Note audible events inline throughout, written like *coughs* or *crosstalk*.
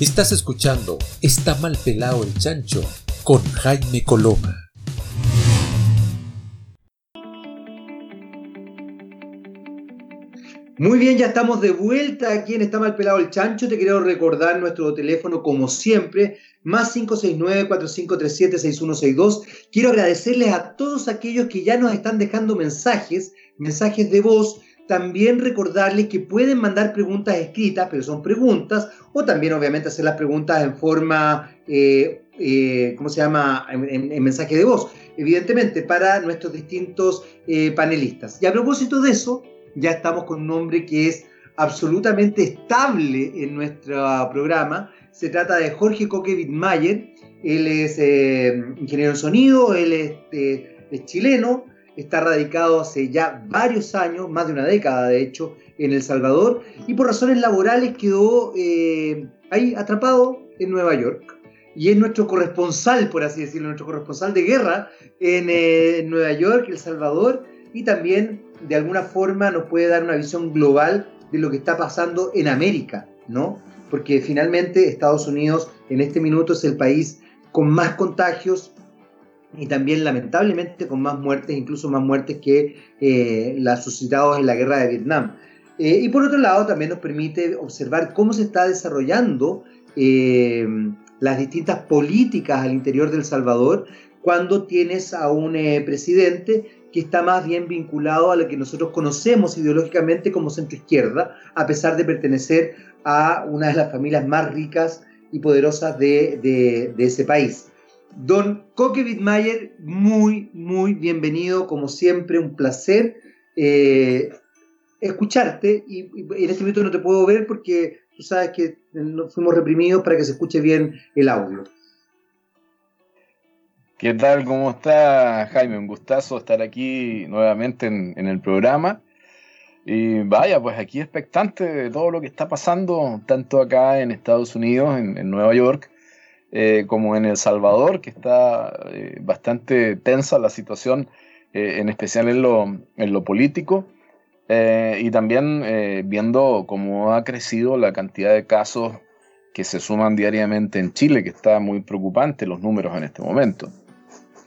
Estás escuchando Está mal pelado el chancho con Jaime Coloma. Muy bien, ya estamos de vuelta aquí en Está mal pelado el chancho. Te quiero recordar nuestro teléfono como siempre, más 569-4537-6162. Quiero agradecerles a todos aquellos que ya nos están dejando mensajes, mensajes de voz también recordarles que pueden mandar preguntas escritas, pero son preguntas, o también obviamente hacer las preguntas en forma, eh, eh, ¿cómo se llama?, en, mensaje de voz, evidentemente, para nuestros distintos eh, panelistas. Y a propósito de eso, ya estamos con un hombre que es absolutamente estable en nuestro programa. Se trata de Jorge Coque Wittmayer. Él es ingeniero en sonido, él es chileno, está radicado hace ya varios años, más de una década de hecho, en El Salvador y por razones laborales quedó eh, ahí atrapado en Nueva York. Y es nuestro corresponsal, por así decirlo, nuestro corresponsal de guerra en eh, Nueva York, El Salvador, y también de alguna forma nos puede dar una visión global de lo que está pasando en América, ¿no? Porque finalmente Estados Unidos en este minuto es el país con más contagios, y también lamentablemente con más muertes, incluso más muertes que eh, las suscitadas en la guerra de Vietnam. Eh, y por otro lado también nos permite observar cómo se está desarrollando eh, las distintas políticas al interior del Salvador cuando tienes a un presidente que está más bien vinculado a lo que nosotros conocemos ideológicamente como centro izquierda, a pesar de pertenecer a una de las familias más ricas y poderosas de ese país. Don Coque Wittmayer, muy, muy bienvenido, como siempre, un placer eh, escucharte. Y, en este momento no te puedo ver porque tú sabes que fuimos reprimidos para que se escuche bien el audio. ¿Qué tal? ¿Cómo está Jaime? Un gustazo estar aquí nuevamente en, el programa. Y vaya, pues aquí expectante de todo lo que está pasando, tanto acá en Estados Unidos, en Nueva York, eh, como en El Salvador, que está eh, bastante tensa la situación, eh, en especial en lo, en lo político, y también viendo cómo ha crecido la cantidad de casos que se suman diariamente en Chile, que está muy preocupante los números en este momento.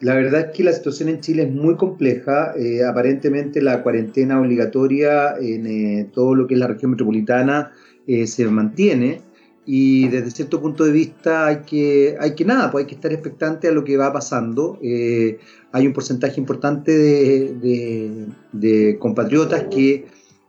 La verdad es que la situación en Chile es muy compleja. aparentemente la cuarentena obligatoria en todo lo que es la región metropolitana se mantiene y desde cierto punto de vista hay que, hay que nada, pues hay que estar expectante a lo que va pasando. Eh, hay un porcentaje importante de, compatriotas que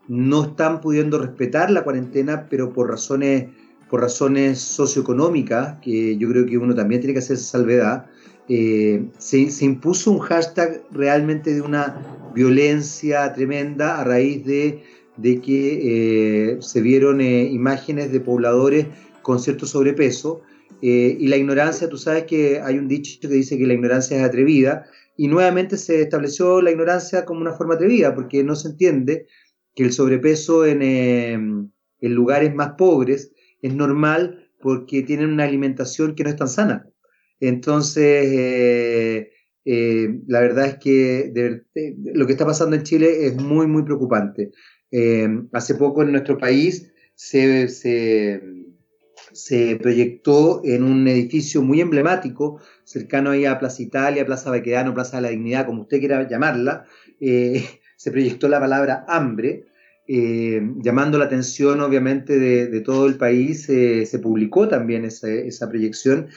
no están pudiendo respetar la cuarentena, pero por razones, por razones socioeconómicas, que yo creo que uno también tiene que hacer salvedad. Eh, se, impuso un hashtag realmente de una violencia tremenda a raíz de, de que eh, se vieron imágenes de pobladores con cierto sobrepeso. Eh, y la ignorancia, tú sabes que hay un dicho que dice que la ignorancia es atrevida, y nuevamente se estableció la ignorancia como una forma atrevida, porque no se entiende que el sobrepeso en, em, en lugares más pobres es normal porque tienen una alimentación que no es tan sana. Entonces, eh, eh, la verdad es que lo que está pasando en Chile es muy, muy preocupante. Hace poco en nuestro país se, se proyectó en un edificio muy emblemático, cercano ahí a Plaza Italia, Plaza Baquedano, Plaza de la Dignidad, como usted quiera llamarla, eh, *laughs* se proyectó la palabra hambre, eh, llamando la atención obviamente de, todo el país, eh, se publicó también esa, proyección.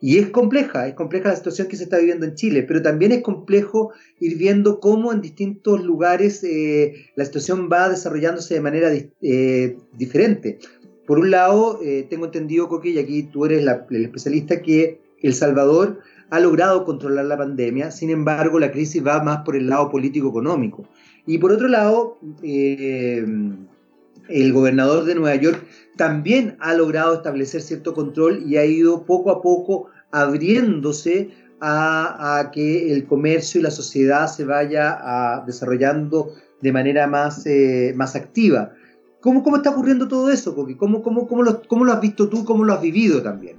Y es compleja, es compleja la situación que se está viviendo en Chile, pero también es complejo ir viendo cómo en distintos lugares la situación va desarrollándose de manera diferente. Por un lado, eh, tengo entendido, Coque, y aquí tú eres el especialista, que El Salvador ha logrado controlar la pandemia, sin embargo, la crisis va más por el lado político-económico. Y por otro lado, eh, el gobernador de Nueva York también ha logrado establecer cierto control y ha ido poco a poco abriéndose a, que el comercio y la sociedad se vaya desarrollando de manera más, eh, más activa. ¿Cómo, cómo está ocurriendo todo eso? ¿Cómo, cómo, cómo, lo, ¿Cómo, lo, has visto tú? ¿Cómo lo has vivido también?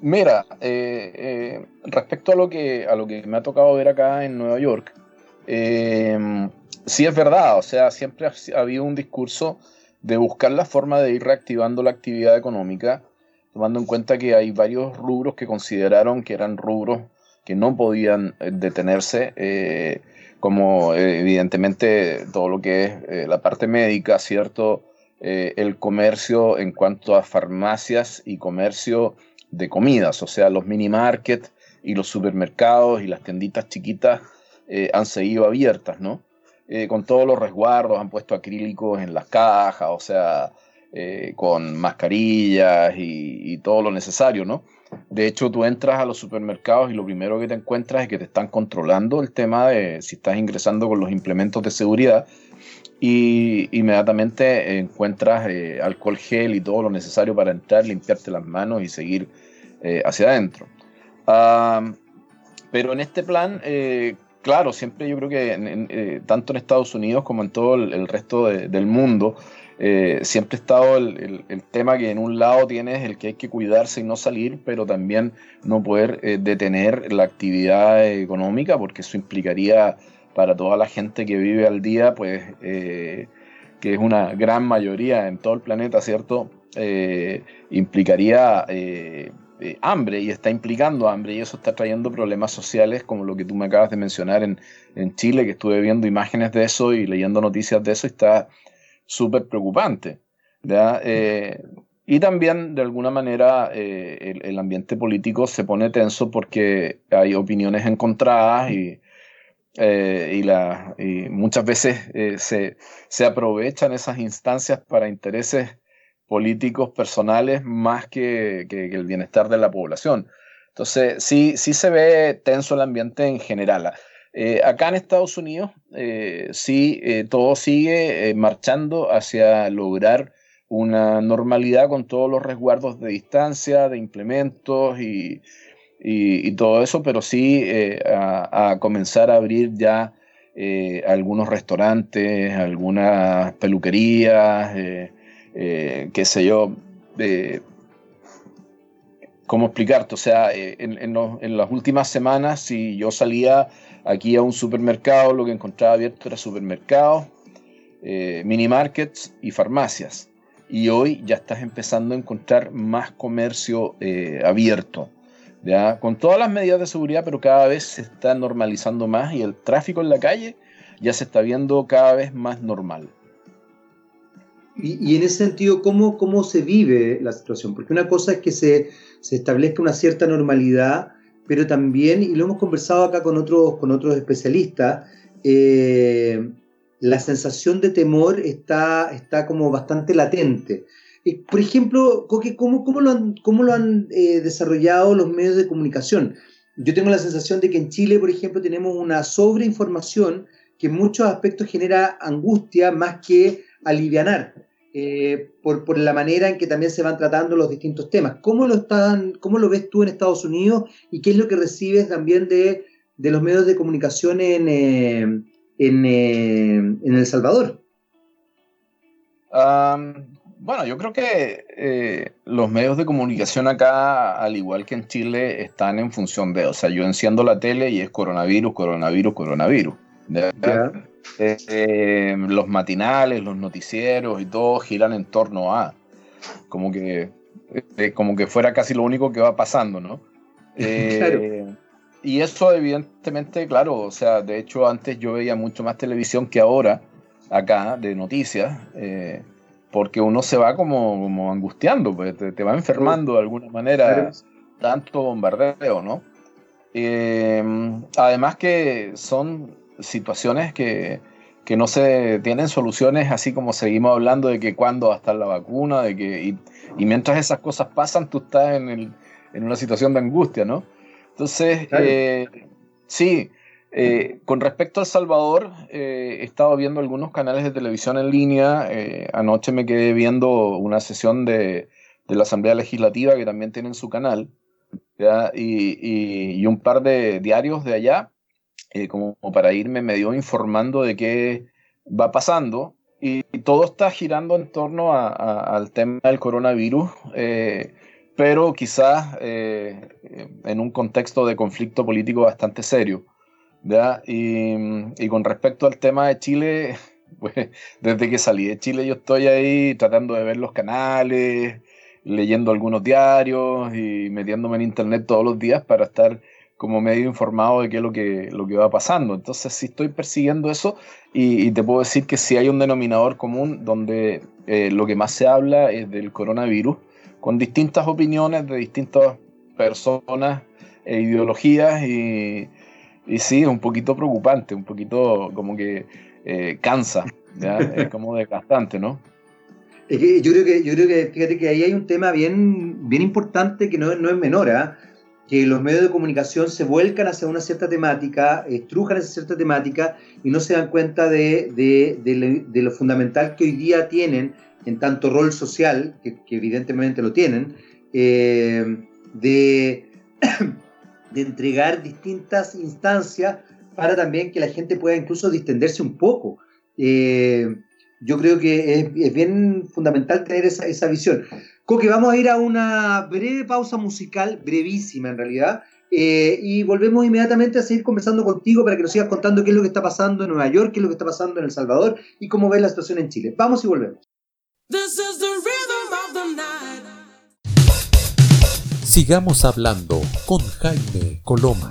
Mira, eh, eh, respecto a lo, que, a lo que me ha tocado ver acá en Nueva York, sí es verdad, o sea, siempre ha habido un discurso de buscar la forma de ir reactivando la actividad económica tomando en cuenta que hay varios rubros que consideraron que eran rubros que no podían eh, detenerse, eh, como evidentemente todo lo que es la parte médica, ¿cierto? el comercio en cuanto a farmacias y comercio de comidas, o sea, los mini markets y los supermercados y las tienditas chiquitas han seguido abiertas, ¿no? Con todos los resguardos, han puesto acrílicos en las cajas, o sea, eh, con mascarillas y, todo lo necesario, ¿no? De hecho, tú entras a los supermercados y lo primero que te encuentras es que te están controlando el tema de si estás ingresando con los implementos de seguridad y inmediatamente encuentras eh, alcohol gel y todo lo necesario para entrar, limpiarte las manos y seguir eh, hacia adentro. pero en este plan, claro, siempre yo creo que tanto en Estados Unidos como en todo el, resto del mundo, eh, siempre ha estado el, tema que en un lado tienes el que hay que cuidarse y no salir, pero también no poder eh, detener la actividad económica, porque eso implicaría para toda la gente que vive al día, pues eh, que es una gran mayoría en todo el planeta, ¿cierto? implicaría hambre y está implicando hambre y eso está trayendo problemas sociales como lo que tú me acabas de mencionar en, en Chile, que estuve viendo imágenes de eso y leyendo noticias de eso, está súper preocupante. Eh, y también, de alguna manera, eh, el, ambiente político se pone tenso porque hay opiniones encontradas y, eh, y, la, muchas veces se, se, aprovechan esas instancias para intereses políticos personales más que, el bienestar de la población. Entonces, sí, sí se ve tenso el ambiente en general. Eh, acá en Estados Unidos eh, sí, eh, todo sigue marchando hacia lograr una normalidad con todos los resguardos de distancia, de implementos y, todo eso, pero sí a, comenzar a abrir ya algunos restaurantes, algunas peluquerías, qué sé yo. ¿Cómo explicarte? O sea, en, en las últimas semanas, si yo salía Aquí a un supermercado lo que encontraba abierto era supermercados, eh, mini markets y farmacias. Y hoy ya estás empezando a encontrar más comercio eh, abierto, ¿ya? con todas las medidas de seguridad, pero cada vez se está normalizando más y el tráfico en la calle ya se está viendo cada vez más normal. Y, en ese sentido, ¿cómo, ¿cómo se vive la situación? Porque una cosa es que se, se establezca una cierta normalidad pero también, y lo hemos conversado acá con otros, con otros especialistas, eh, la sensación de temor está, está como bastante latente. por ejemplo, ¿cómo, cómo lo han, cómo lo han eh, desarrollado los medios de comunicación? Yo tengo la sensación de que en Chile, por ejemplo, tenemos una sobreinformación que en muchos aspectos genera angustia más que alivianar. Eh, por, por, la manera en que también se van tratando los distintos temas. ¿Cómo lo, están, ¿Cómo lo ves tú en Estados Unidos y qué es lo que recibes también de, de los medios de comunicación en, eh, en, eh, en, El Salvador? bueno, yo creo que los medios de comunicación acá, al igual que en Chile, están en función de, o sea, yo enciendo la tele y es coronavirus, coronavirus, coronavirus. Eh, los matinales, los noticieros y todo giran en torno a. Como que, eh, como que fuera casi lo único que va pasando, ¿no? *laughs* Eh, y eso evidentemente, claro, o sea, de hecho antes yo veía mucho más televisión que ahora, acá, de noticias, porque uno se va como, como angustiando, pues te, va enfermando de alguna manera, tanto bombardeo, ¿no? además que son situaciones que, no se tienen soluciones así como seguimos hablando de que cuándo va a estar la vacuna, de que, y, mientras esas cosas pasan, tú estás en, el, en una situación de angustia, ¿no? Entonces, eh, sí, eh, con respecto a El Salvador, eh, he estado viendo algunos canales de televisión en línea. anoche me quedé viendo una sesión de, la Asamblea Legislativa que también tienen su canal, y, un par de diarios de allá. Eh, como, para irme medio informando de qué va pasando. Y, todo está girando en torno al tema del coronavirus, eh, pero quizás eh, en un contexto de conflicto político bastante serio. Y, y, con respecto al tema de Chile, *laughs* pues desde que salí de Chile yo estoy ahí tratando de ver los canales, leyendo algunos diarios y metiéndome en internet todos los días para estar como medio informado de qué es lo que, lo que va pasando. Entonces sí estoy persiguiendo eso y, te puedo decir que sí hay un denominador común donde eh, lo que más se habla es del coronavirus, con distintas opiniones de distintas personas e ideologías y, y sí, es un poquito preocupante, un poquito como que eh, cansa, *laughs* es como desgastante, ¿no? Es que yo creo que, yo creo que, fíjate que ahí hay un tema bien, bien importante que no, no es menor, ¿ah? Que los medios de comunicación se vuelcan hacia una cierta temática, estrujan esa cierta temática y no se dan cuenta de, de, lo fundamental que hoy día tienen en tanto rol social, que, evidentemente lo tienen, eh, *coughs* de, entregar distintas instancias para también que la gente pueda incluso distenderse un poco. Eh, yo creo que es, bien fundamental tener esa, esa visión. Coque, vamos a ir a una breve pausa musical, brevísima en realidad, eh, y volvemos inmediatamente a seguir conversando contigo para que nos sigas contando qué es lo que está pasando en Nueva York, qué es lo que está pasando en El Salvador y cómo ves la situación en Chile. Vamos y volvemos. Sigamos hablando con Jaime Coloma.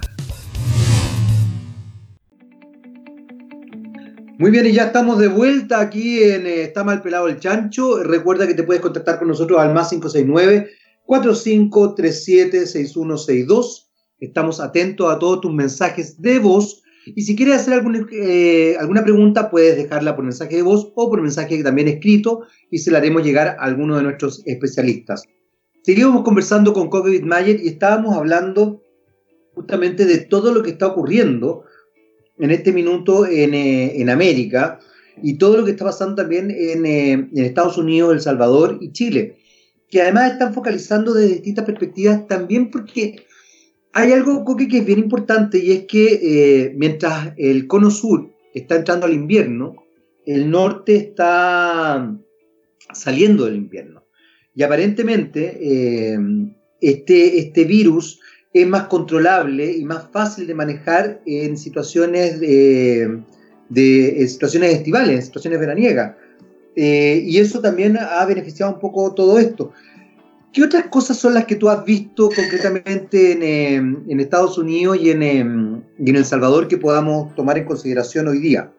Muy bien, y ya estamos de vuelta aquí en eh, Está mal pelado el chancho. Recuerda que te puedes contactar con nosotros al más 569 4537 6162. Estamos atentos a todos tus mensajes de voz. Y si quieres hacer alguna, eh, alguna pregunta, puedes dejarla por mensaje de voz o por mensaje también escrito y se la haremos llegar a alguno de nuestros especialistas. Seguimos conversando con Kobe Mayer y estábamos hablando justamente de todo lo que está ocurriendo en este minuto eh, en, América y todo lo que está pasando también en, eh, en, Estados Unidos, El Salvador y Chile, que además están focalizando desde distintas perspectivas también porque hay algo, Coque, que es bien importante y es que eh, mientras el cono sur está entrando al invierno, el norte está saliendo del invierno. Y aparentemente este, este virus es más controlable y más fácil de manejar en situaciones de, situaciones estivales, en situaciones veraniegas. Eh, y eso también ha beneficiado un poco todo esto. ¿Qué otras cosas son las que tú has visto concretamente en, em, Estados Unidos y en, em, y en, El Salvador que podamos tomar en consideración hoy día?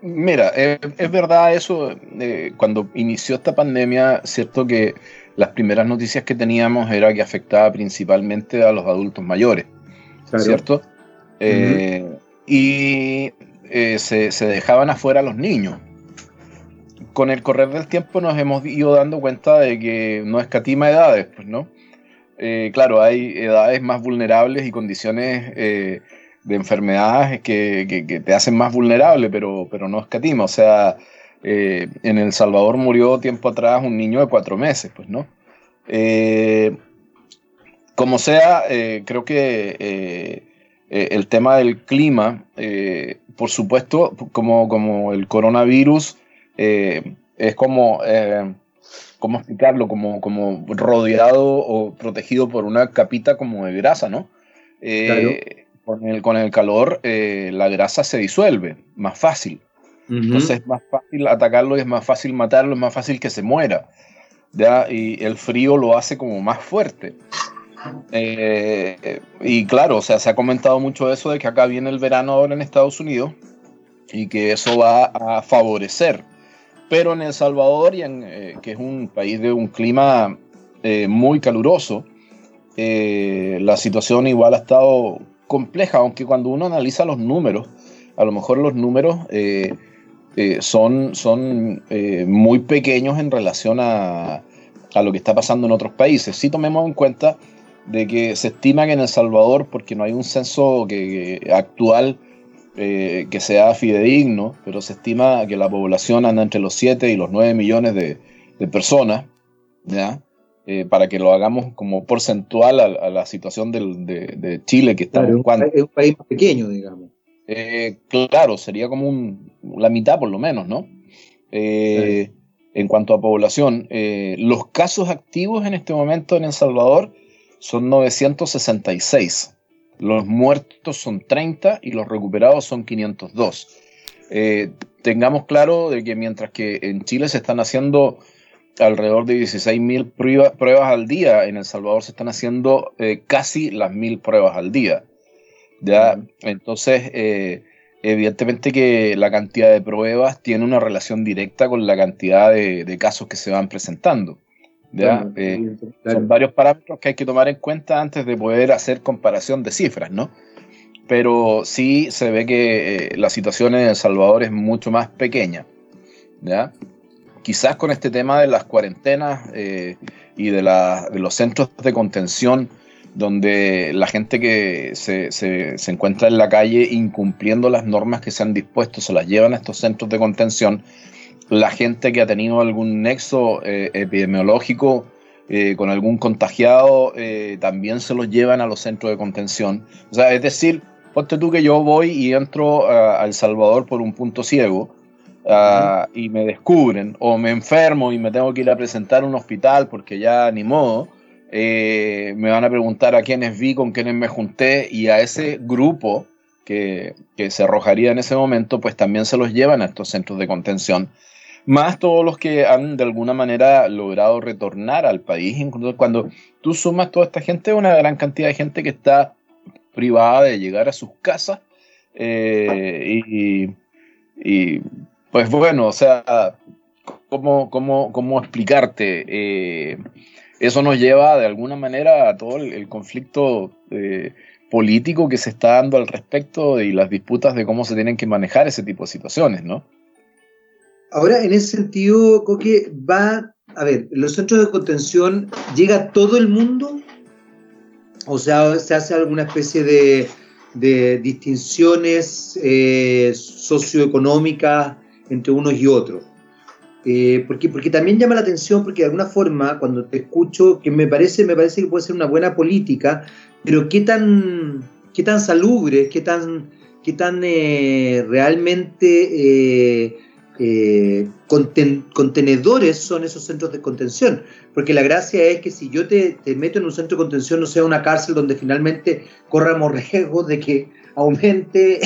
Mira, eh, es verdad eso, eh, cuando inició esta pandemia, cierto que las primeras noticias que teníamos era que afectaba principalmente a los adultos mayores, ¿cierto? Eh, y eh, se, dejaban afuera los niños. Con el correr del tiempo nos hemos ido dando cuenta de que no escatima edades, pues, ¿no? Eh, claro, hay edades más vulnerables y condiciones de enfermedades que, te hacen más vulnerable, pero, pero no escatima. O sea, eh, en El Salvador murió tiempo atrás un niño de cuatro meses, pues, ¿no? Eh, como sea, eh, creo que el tema del clima, por supuesto, como, como el coronavirus, es como, ¿cómo explicarlo? Como, como rodeado o protegido por una capita como de grasa, ¿no? con, el, con el calor, la grasa se disuelve más fácil. Entonces es más fácil atacarlo y es más fácil matarlo, es más fácil que se muera. ¿ya? Y el frío lo hace como más fuerte. Eh, y claro, o sea, se ha comentado mucho eso de que acá viene el verano ahora en Estados Unidos y que eso va a favorecer. Pero en El Salvador, y en, eh, que es un país de un clima eh, muy caluroso, la situación igual ha estado compleja, aunque cuando uno analiza los números, a lo mejor los números eh, son, son eh, muy pequeños en relación a, lo que está pasando en otros países. Si tomemos en cuenta de que se estima que en El Salvador, porque no hay un censo que, actual eh, que sea fidedigno, pero se estima que la población anda entre los 7 y los 9 millones de, personas, ¿ya? para que lo hagamos como porcentual a, la situación de, Chile que está en Es un país pequeño, digamos. Eh, claro, sería como la mitad por lo menos, ¿no? Eh, en cuanto a población, eh, los casos activos en este momento en El Salvador son 966. Los muertos son 30 y los recuperados son 502. tengamos claro de que mientras que en Chile se están haciendo alrededor de 16.000 pruebas, pruebas al día. En El Salvador se están haciendo casi las 1.000 pruebas al día. ¿Ya? Entonces, eh, evidentemente que la cantidad de pruebas tiene una relación directa con la cantidad de, casos que se van presentando. ¿ya? Eh, son varios parámetros que hay que tomar en cuenta antes de poder hacer comparación de cifras, ¿no? Pero sí se ve que la situación en El Salvador es mucho más pequeña. ¿ya? quizás con este tema de las cuarentenas eh, y de, los centros de contención, donde la gente que se, encuentra en la calle incumpliendo las normas que se han dispuesto se las llevan a estos centros de contención, la gente que ha tenido algún nexo eh, epidemiológico eh, con algún contagiado también se los llevan a los centros de contención. O sea, es decir, ponte tú que yo voy y entro a El Salvador por un punto ciego Ah, y me descubren o me enfermo y me tengo que ir a presentar a un hospital porque ya ni modo, eh, me van a preguntar a quiénes vi, con quiénes me junté y a ese grupo que, que, se arrojaría en ese momento, pues también se los llevan a estos centros de contención. Más todos los que han de alguna manera logrado retornar al país. Incluso cuando tú sumas toda esta gente, una gran cantidad de gente que está privada de llegar a sus casas eh, y, pues bueno, o sea, ¿cómo, cómo, cómo explicarte? Eh, eso nos lleva de alguna manera a todo el, conflicto eh, político que se está dando al respecto y las disputas de cómo se tienen que manejar ese tipo de situaciones, ¿no? Ahora, en ese sentido, Coque, va, a ver, los centros de contención, ¿llega todo el mundo? O sea, ¿se hace alguna especie de, distinciones eh, socioeconómicas entre unos y otros. Eh, porque, porque también llama la atención, porque de alguna forma, cuando te escucho, que me parece, me parece que puede ser una buena política, pero qué tan, qué tan salubre, qué tan, qué tan eh, realmente eh, contenedores son esos centros de contención. Porque la gracia es que si yo te, te, meto en un centro de contención, no sea una cárcel donde finalmente corramos riesgo de que aumente,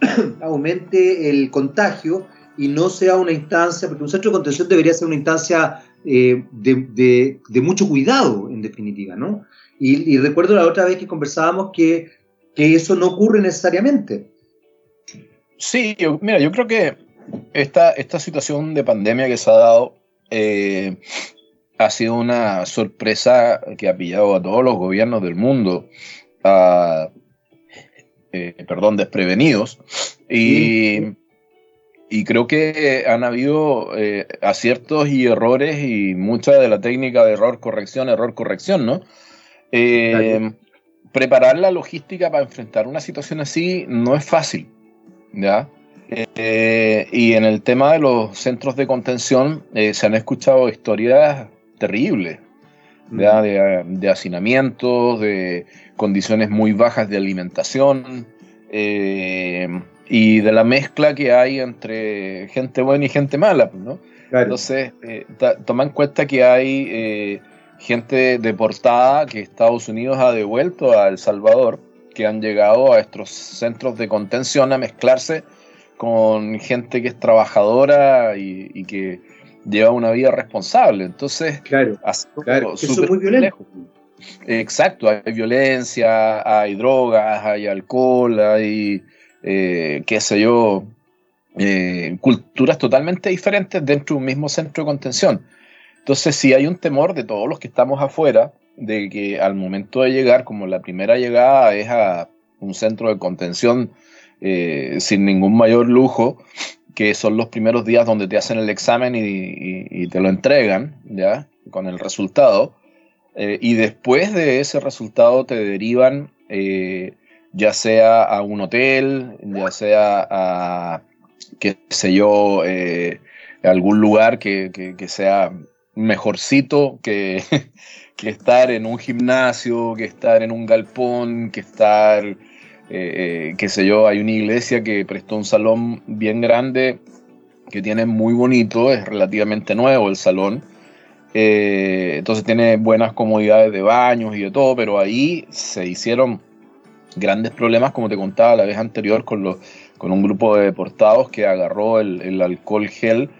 *coughs* aumente el contagio y no sea una instancia, porque un centro de contención debería ser una instancia eh, de, mucho cuidado, en definitiva, ¿no? Y, recuerdo la otra vez que conversábamos que, eso no ocurre necesariamente. Sí, yo, mira, yo creo que esta, esta situación de pandemia que se ha dado eh, ha sido una sorpresa que ha pillado a todos los gobiernos del mundo, eh, perdón, desprevenidos. Y y creo que han habido eh, aciertos y errores y mucha de la técnica de error, corrección, error, corrección, ¿no? Eh, preparar la logística para enfrentar una situación así no es fácil, ¿ya? Eh, y en el tema de los centros de contención se han escuchado historias terribles, ¿ya? De, de, hacinamientos, de condiciones muy bajas de alimentación, y de la mezcla que hay entre gente buena y gente mala, pues, ¿no? Entonces, eh, toma en cuenta que hay eh, gente deportada que Estados Unidos ha devuelto a El Salvador, que han llegado a estos centros de contención a mezclarse con gente que es trabajadora y, que lleva una vida responsable. Entonces, claro, claro. eso es muy violento. Exacto, hay violencia, hay drogas, hay alcohol, hay eh, qué sé yo, eh, culturas totalmente diferentes dentro de un mismo centro de contención. Entonces, si hay un temor de todos los que estamos afuera, de que al momento de llegar, como la primera llegada es a un centro de contención eh, sin ningún mayor lujo, que son los primeros días donde te hacen el examen y, te lo entregan, ¿ya? Con el resultado. y después de ese resultado te derivan ya sea a un hotel, ya sea a, qué sé yo, eh, algún lugar que, sea mejorcito que, *laughs* que, estar en un gimnasio, que estar en un galpón, que estar, eh, eh, qué sé yo, hay una iglesia que prestó un salón bien grande que tiene muy bonito, es relativamente nuevo el salón. entonces tiene buenas comodidades de baños y de todo, pero ahí se hicieron grandes problemas, como te contaba la vez anterior, con, los, con un grupo de deportados que agarró el, alcohol gel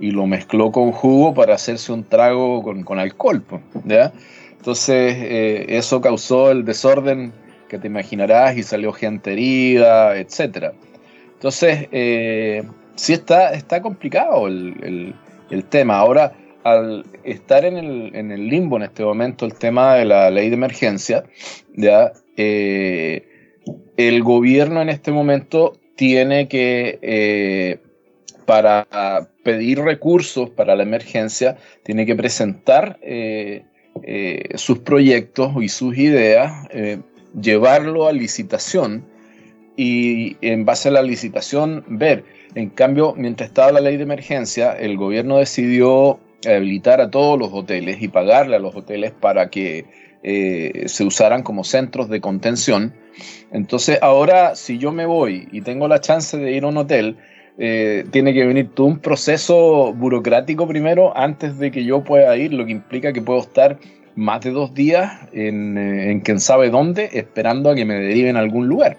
y lo mezcló con jugo para hacerse un trago con, alcohol. ¿ya? Entonces eh, eso causó el desorden que te imaginarás y salió gente herida, etc. Entonces, eh, sí está, está complicado el, tema. Ahora, al estar en el, limbo en este momento el tema de la ley de emergencia, ¿ya? Eh, el gobierno en este momento tiene que, eh, para pedir recursos para la emergencia, tiene que presentar eh, sus proyectos y sus ideas, llevarlo a licitación y en base a la licitación ver. En cambio, mientras estaba la ley de emergencia, el gobierno decidió habilitar a todos los hoteles y pagarle a los hoteles para que eh, se usaran como centros de contención. Entonces ahora si yo me voy y tengo la chance de ir a un hotel, eh, tiene que venir todo un proceso burocrático primero antes de que yo pueda ir, lo que implica que puedo estar más de dos días en, eh, en quién sabe dónde, esperando a que me deriven a algún lugar.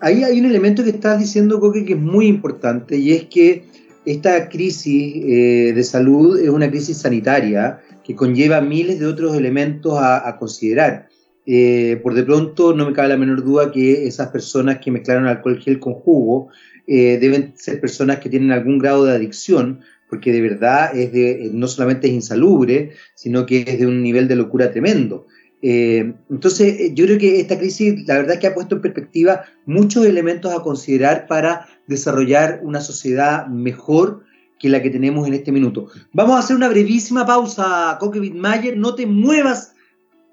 Ahí hay un elemento que estás diciendo, Coque, que es muy importante, y es que esta crisis eh, de salud es una crisis sanitaria que conlleva miles de otros elementos a, considerar. Eh, por de pronto, no me cabe la menor duda que esas personas que mezclaron alcohol gel con jugo eh, deben ser personas que tienen algún grado de adicción, porque de verdad es de, no solamente es insalubre, sino que es de un nivel de locura tremendo. Eh, entonces, eh, yo creo que esta crisis, la verdad es que ha puesto en perspectiva muchos elementos a considerar para desarrollar una sociedad mejor que la que tenemos en este minuto. Vamos a hacer una brevísima pausa, Coque Mayer. No te muevas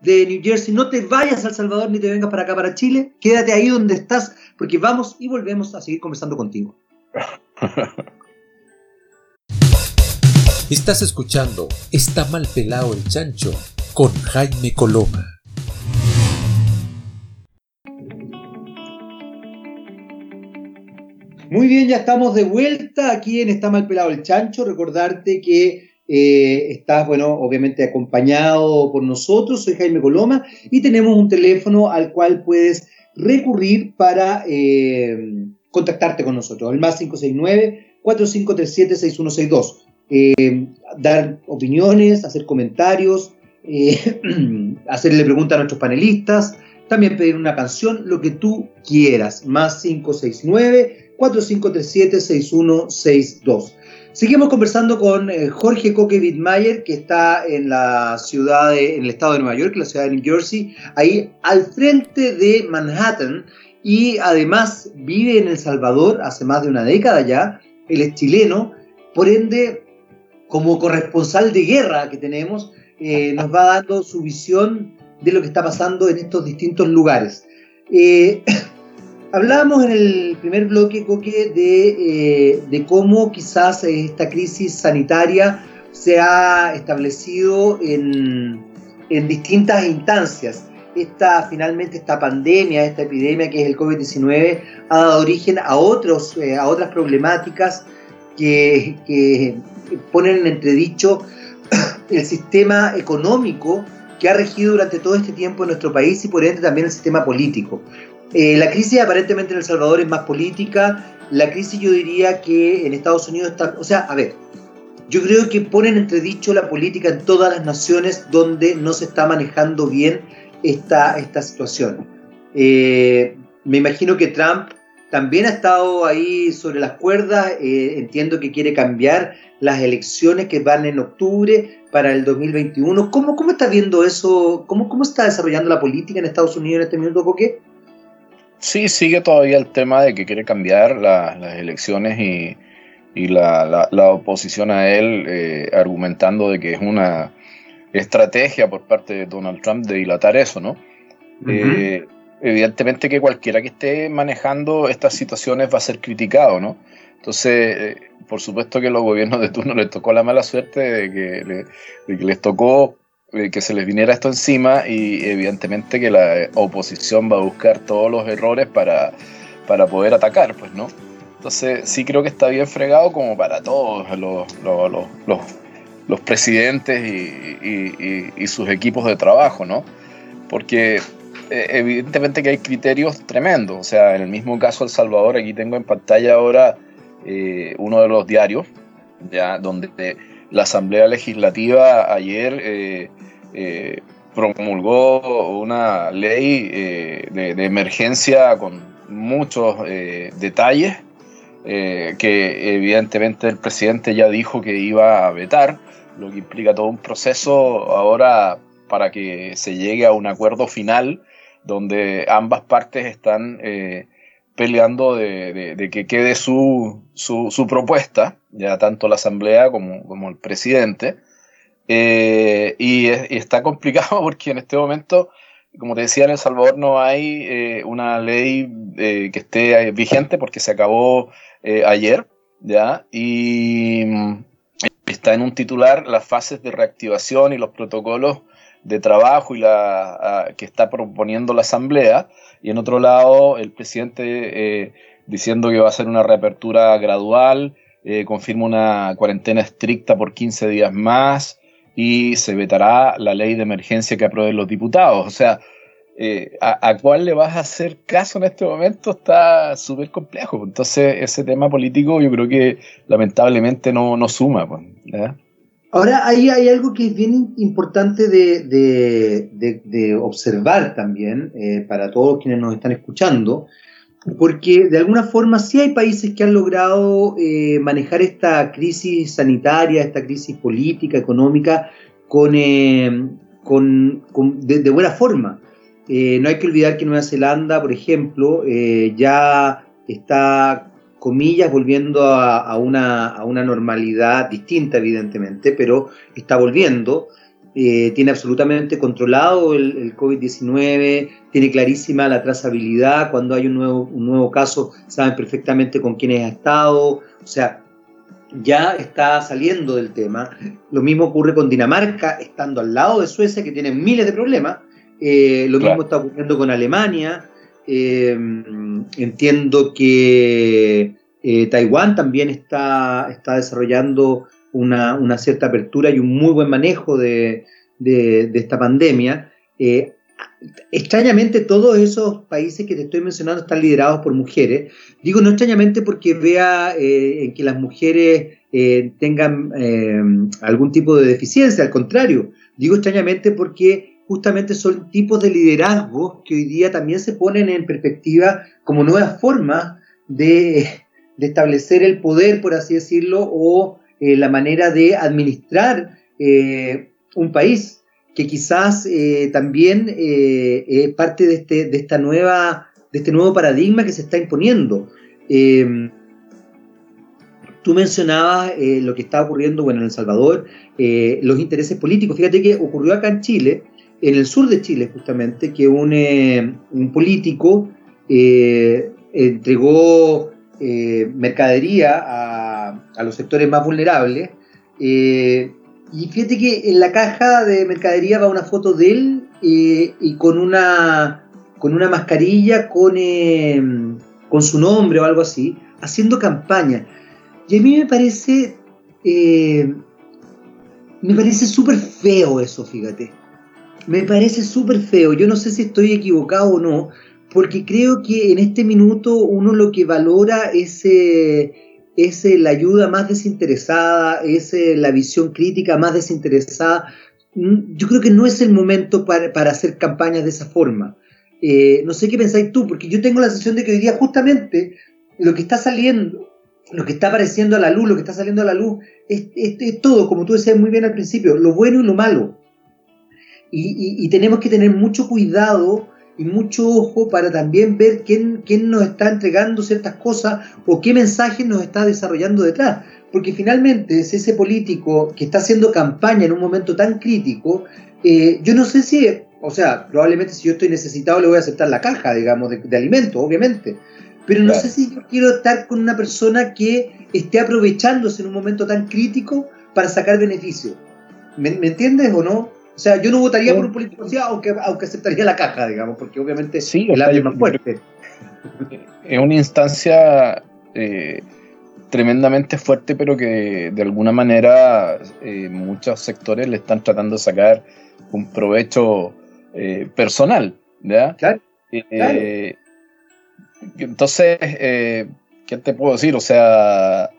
de New Jersey, no te vayas a El Salvador ni te vengas para acá, para Chile. Quédate ahí donde estás, porque vamos y volvemos a seguir conversando contigo. Estás escuchando Está mal pelado el chancho con Jaime Coloma. Muy bien, ya estamos de vuelta aquí en Está mal pelado el chancho. Recordarte que eh, estás, bueno, obviamente acompañado por nosotros. Soy Jaime Coloma y tenemos un teléfono al cual puedes recurrir para eh, contactarte con nosotros. El más 569 4537 6162 eh, dar opiniones, hacer comentarios, *clears throat* hacerle preguntas a nuestros panelistas, también pedir una canción, lo que tú quieras. Más 569-4537-6162. Seguimos conversando con eh, Jorge Coque Wittmayer, que está en la ciudad, en el estado de Nueva York, la ciudad de New Jersey, ahí al frente de Manhattan, y además vive en El Salvador hace más de una década ya. Él es chileno, por ende como corresponsal de guerra que tenemos, eh, nos va dando su visión de lo que está pasando en estos distintos lugares. Eh, hablábamos en el primer bloque, Coque, de, eh, cómo quizás esta crisis sanitaria se ha establecido en, en distintas instancias. Esta, finalmente esta pandemia, esta epidemia que es el COVID-19, ha dado origen a, otros, a otras problemáticas que, que ponen en entredicho *coughs* el sistema económico que ha regido durante todo este tiempo en nuestro país y por ende también el sistema político. Eh, la crisis aparentemente en El Salvador es más política, la crisis yo diría que en Estados Unidos está, o sea, a ver, yo creo que ponen en entredicho la política en todas las naciones donde no se está manejando bien esta, esta situación. Eh, me imagino que Trump también ha estado ahí sobre las cuerdas, eh, entiendo que quiere cambiar las elecciones que van en octubre para el 2021. ¿Cómo, cómo está viendo eso? ¿Cómo, ¿Cómo está desarrollando la política en Estados Unidos en este minuto, Coque? Sí, sigue todavía el tema de que quiere cambiar las elecciones y, la, oposición a él eh, argumentando de que es una estrategia por parte de Donald Trump de dilatar eso, ¿no? evidentemente que cualquiera que esté manejando estas situaciones va a ser criticado, ¿no? Entonces, eh, por supuesto que los gobiernos de turno les tocó la mala suerte de que, les tocó eh, que se les viniera esto encima y evidentemente que la oposición va a buscar todos los errores para, para poder atacar, pues, ¿no? Entonces, sí creo que está bien fregado como para todos los, los, los, presidentes y, y sus equipos de trabajo, ¿no? Porque eh, evidentemente que hay criterios tremendos. O sea, en el mismo caso El Salvador, aquí tengo en pantalla ahora eh, uno de los diarios, ya donde la Asamblea Legislativa ayer promulgó una ley de, emergencia con muchos detalles que evidentemente el presidente ya dijo que iba a vetar, lo que implica todo un proceso ahora para que se llegue a un acuerdo final donde ambas partes están eh, peleando de, que quede su, su, propuesta, ya tanto la Asamblea como, el presidente. Eh, y, está complicado *laughs* porque en este momento, como te decía, en El Salvador no hay eh, una ley que esté vigente porque se acabó ayer, ¿ya? Y mm, está en un titular las fases de reactivación y los protocolos de trabajo y la, que está proponiendo la Asamblea, y en otro lado el presidente eh, diciendo que va a ser una reapertura gradual, eh, confirma una cuarentena estricta por 15 días más y se vetará la ley de emergencia que aprueben los diputados. O sea, eh, a, cuál le vas a hacer caso en este momento está súper complejo. Entonces, ese tema político yo creo que lamentablemente no, no suma. Pues, Ahora, ahí hay algo que es bien importante de, observar también eh, para todos quienes nos están escuchando, porque de alguna forma sí hay países que han logrado eh, manejar esta crisis sanitaria, esta crisis política, económica, con, eh, de, buena forma. no hay que olvidar que Nueva Zelanda, por ejemplo, ya está comillas, volviendo a, una, normalidad distinta, evidentemente, pero está volviendo. Eh, tiene absolutamente controlado el, COVID-19, tiene clarísima la trazabilidad, cuando hay un nuevo, un nuevo caso saben perfectamente con quiénes ha estado, o sea, ya está saliendo del tema. Lo mismo ocurre con Dinamarca, estando al lado de Suecia, que tiene miles de problemas. Eh, lo mismo está ocurriendo con Alemania. Em, entiendo que eh, Taiwán también está, está desarrollando una, cierta apertura y un muy buen manejo de, esta pandemia. Eh, extrañamente todos esos países que te estoy mencionando están liderados por mujeres. Digo no extrañamente porque vea eh, que las mujeres tengan algún tipo de deficiencia, al contrario. Digo extrañamente porque justamente son tipos de liderazgo que hoy día también se ponen en perspectiva como nuevas formas de, establecer el poder, por así decirlo, o eh, la manera de administrar eh, un país, que quizás eh, también es parte de este, de, esta nueva, de este nuevo paradigma que se está imponiendo. Em, tú mencionabas lo que está ocurriendo bueno, en El Salvador, los intereses políticos. Fíjate que ocurrió acá en Chile, en el sur de Chile justamente, que un, político entregó mercadería a, a, los sectores más vulnerables. y fíjate que en la caja de mercadería va una foto de él y con una, con una mascarilla con, con su nombre o algo así, haciendo campaña. Y a mí me parece, me parece súper feo eso, fíjate me parece súper feo. Yo no sé si estoy equivocado o no, porque creo que en este minuto uno lo que valora es, eh, es eh, la ayuda más desinteresada, es eh, la visión crítica más desinteresada. Mm, yo creo que no es el momento para, hacer campañas de esa forma. no sé qué pensáis tú, porque yo tengo la sensación de que hoy día justamente lo que está saliendo, lo que está apareciendo a la luz, lo que está saliendo a la luz, es, es todo, como tú decías muy bien al principio, lo bueno y lo malo. Y, tenemos que tener mucho cuidado y mucho ojo para también ver quién, quién nos está entregando ciertas cosas o qué mensaje nos está desarrollando detrás. Porque finalmente es ese político que está haciendo campaña en un momento tan crítico, eh, yo no sé si, o sea, probablemente si yo estoy necesitado le voy a aceptar la caja, digamos, de, de alimentos, obviamente. Pero no sé si yo quiero estar con una persona que esté aprovechándose en un momento tan crítico para sacar beneficio. ¿Me, ¿Me entiendes o no? O sea, yo no votaría por un político así, aunque, aunque aceptaría la caja, digamos, porque obviamente sí, el es más fuerte. Es una instancia eh, tremendamente fuerte, pero que de alguna manera eh, muchos sectores le están tratando de sacar un provecho eh, personal, ¿ya? Claro, Entonces, ¿qué te puedo decir? O sea,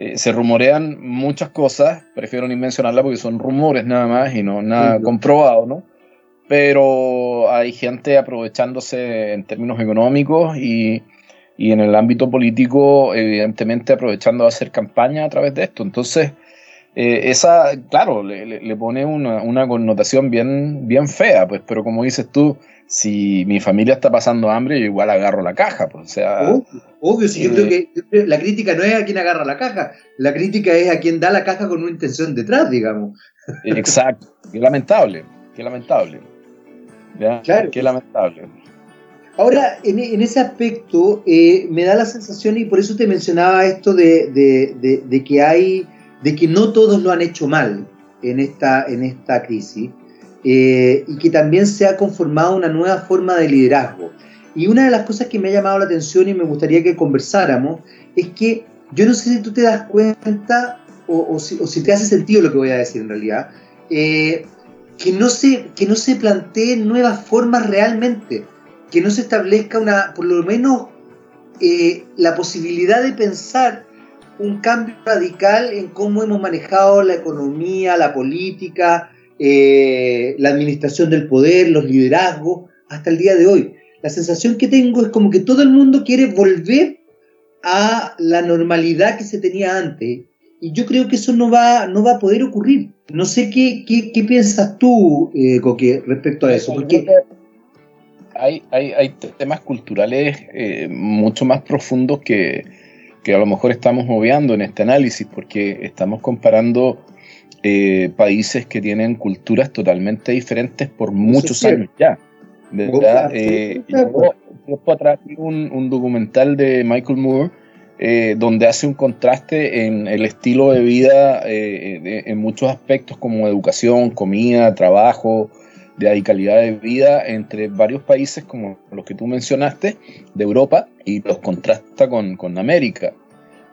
eh, se rumorean muchas cosas, prefiero ni mencionarlas porque son rumores nada más y no nada comprobado, ¿no? Pero hay gente aprovechándose en términos económicos y, y en el ámbito político, evidentemente aprovechando a hacer campaña a través de esto. Entonces, eh, esa, claro, le, pone una, una, connotación bien, bien fea, pues, pero como dices tú, si mi familia está pasando hambre, yo igual agarro la caja. Pues, o sea, obvio, si yo creo que la crítica no es a quien agarra la caja, la crítica es a quien da la caja con una intención detrás, digamos. Exacto, qué lamentable, qué lamentable. Claro. Qué lamentable. Ahora, en, ese aspecto, eh, me da la sensación, y por eso te mencionaba esto de, de, de, que hay, de que no todos lo han hecho mal en esta, en esta crisis, eh, y que también se ha conformado una nueva forma de liderazgo. Y una de las cosas que me ha llamado la atención y me gustaría que conversáramos es que yo no sé si tú te das cuenta o, si, te hace sentido lo que voy a decir en realidad, eh, que, no se, que no se planteen nuevas formas realmente, que no se establezca una, por lo menos eh, la posibilidad de pensar un cambio radical en cómo hemos manejado la economía, la política, eh, la administración del poder, los liderazgos, hasta el día de hoy. La sensación que tengo es como que todo el mundo quiere volver a la normalidad que se tenía antes. Y yo creo que eso no va, no va a poder ocurrir. No sé qué, qué, piensas tú, eh, Coque, respecto a eso. Porque... Hay, hay, hay temas culturales eh, mucho más profundos que, que a lo mejor estamos obviando en este análisis, porque estamos comparando eh, países que tienen culturas totalmente diferentes por muchos años ya. ¿verdad? Eh, tiempo atrás un, un, documental de Michael Moore eh, donde hace un contraste en el estilo de vida eh, en muchos aspectos como educación, comida, trabajo, de calidad de vida entre varios países como los que tú mencionaste de Europa y los contrasta con, con América.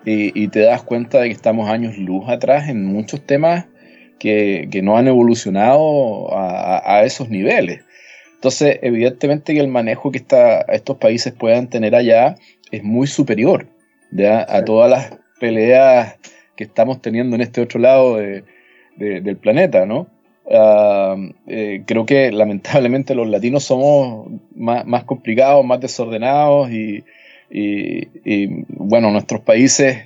y te das cuenta de que estamos años luz atrás en muchos temas que, no han evolucionado a, esos niveles. Entonces, evidentemente que el manejo que estos países puedan tener allá es muy superior a todas las peleas que estamos teniendo en este otro lado del planeta, ¿no? Ah, eh, creo que lamentablemente los latinos somos más, complicados, más desordenados y, bueno, nuestros países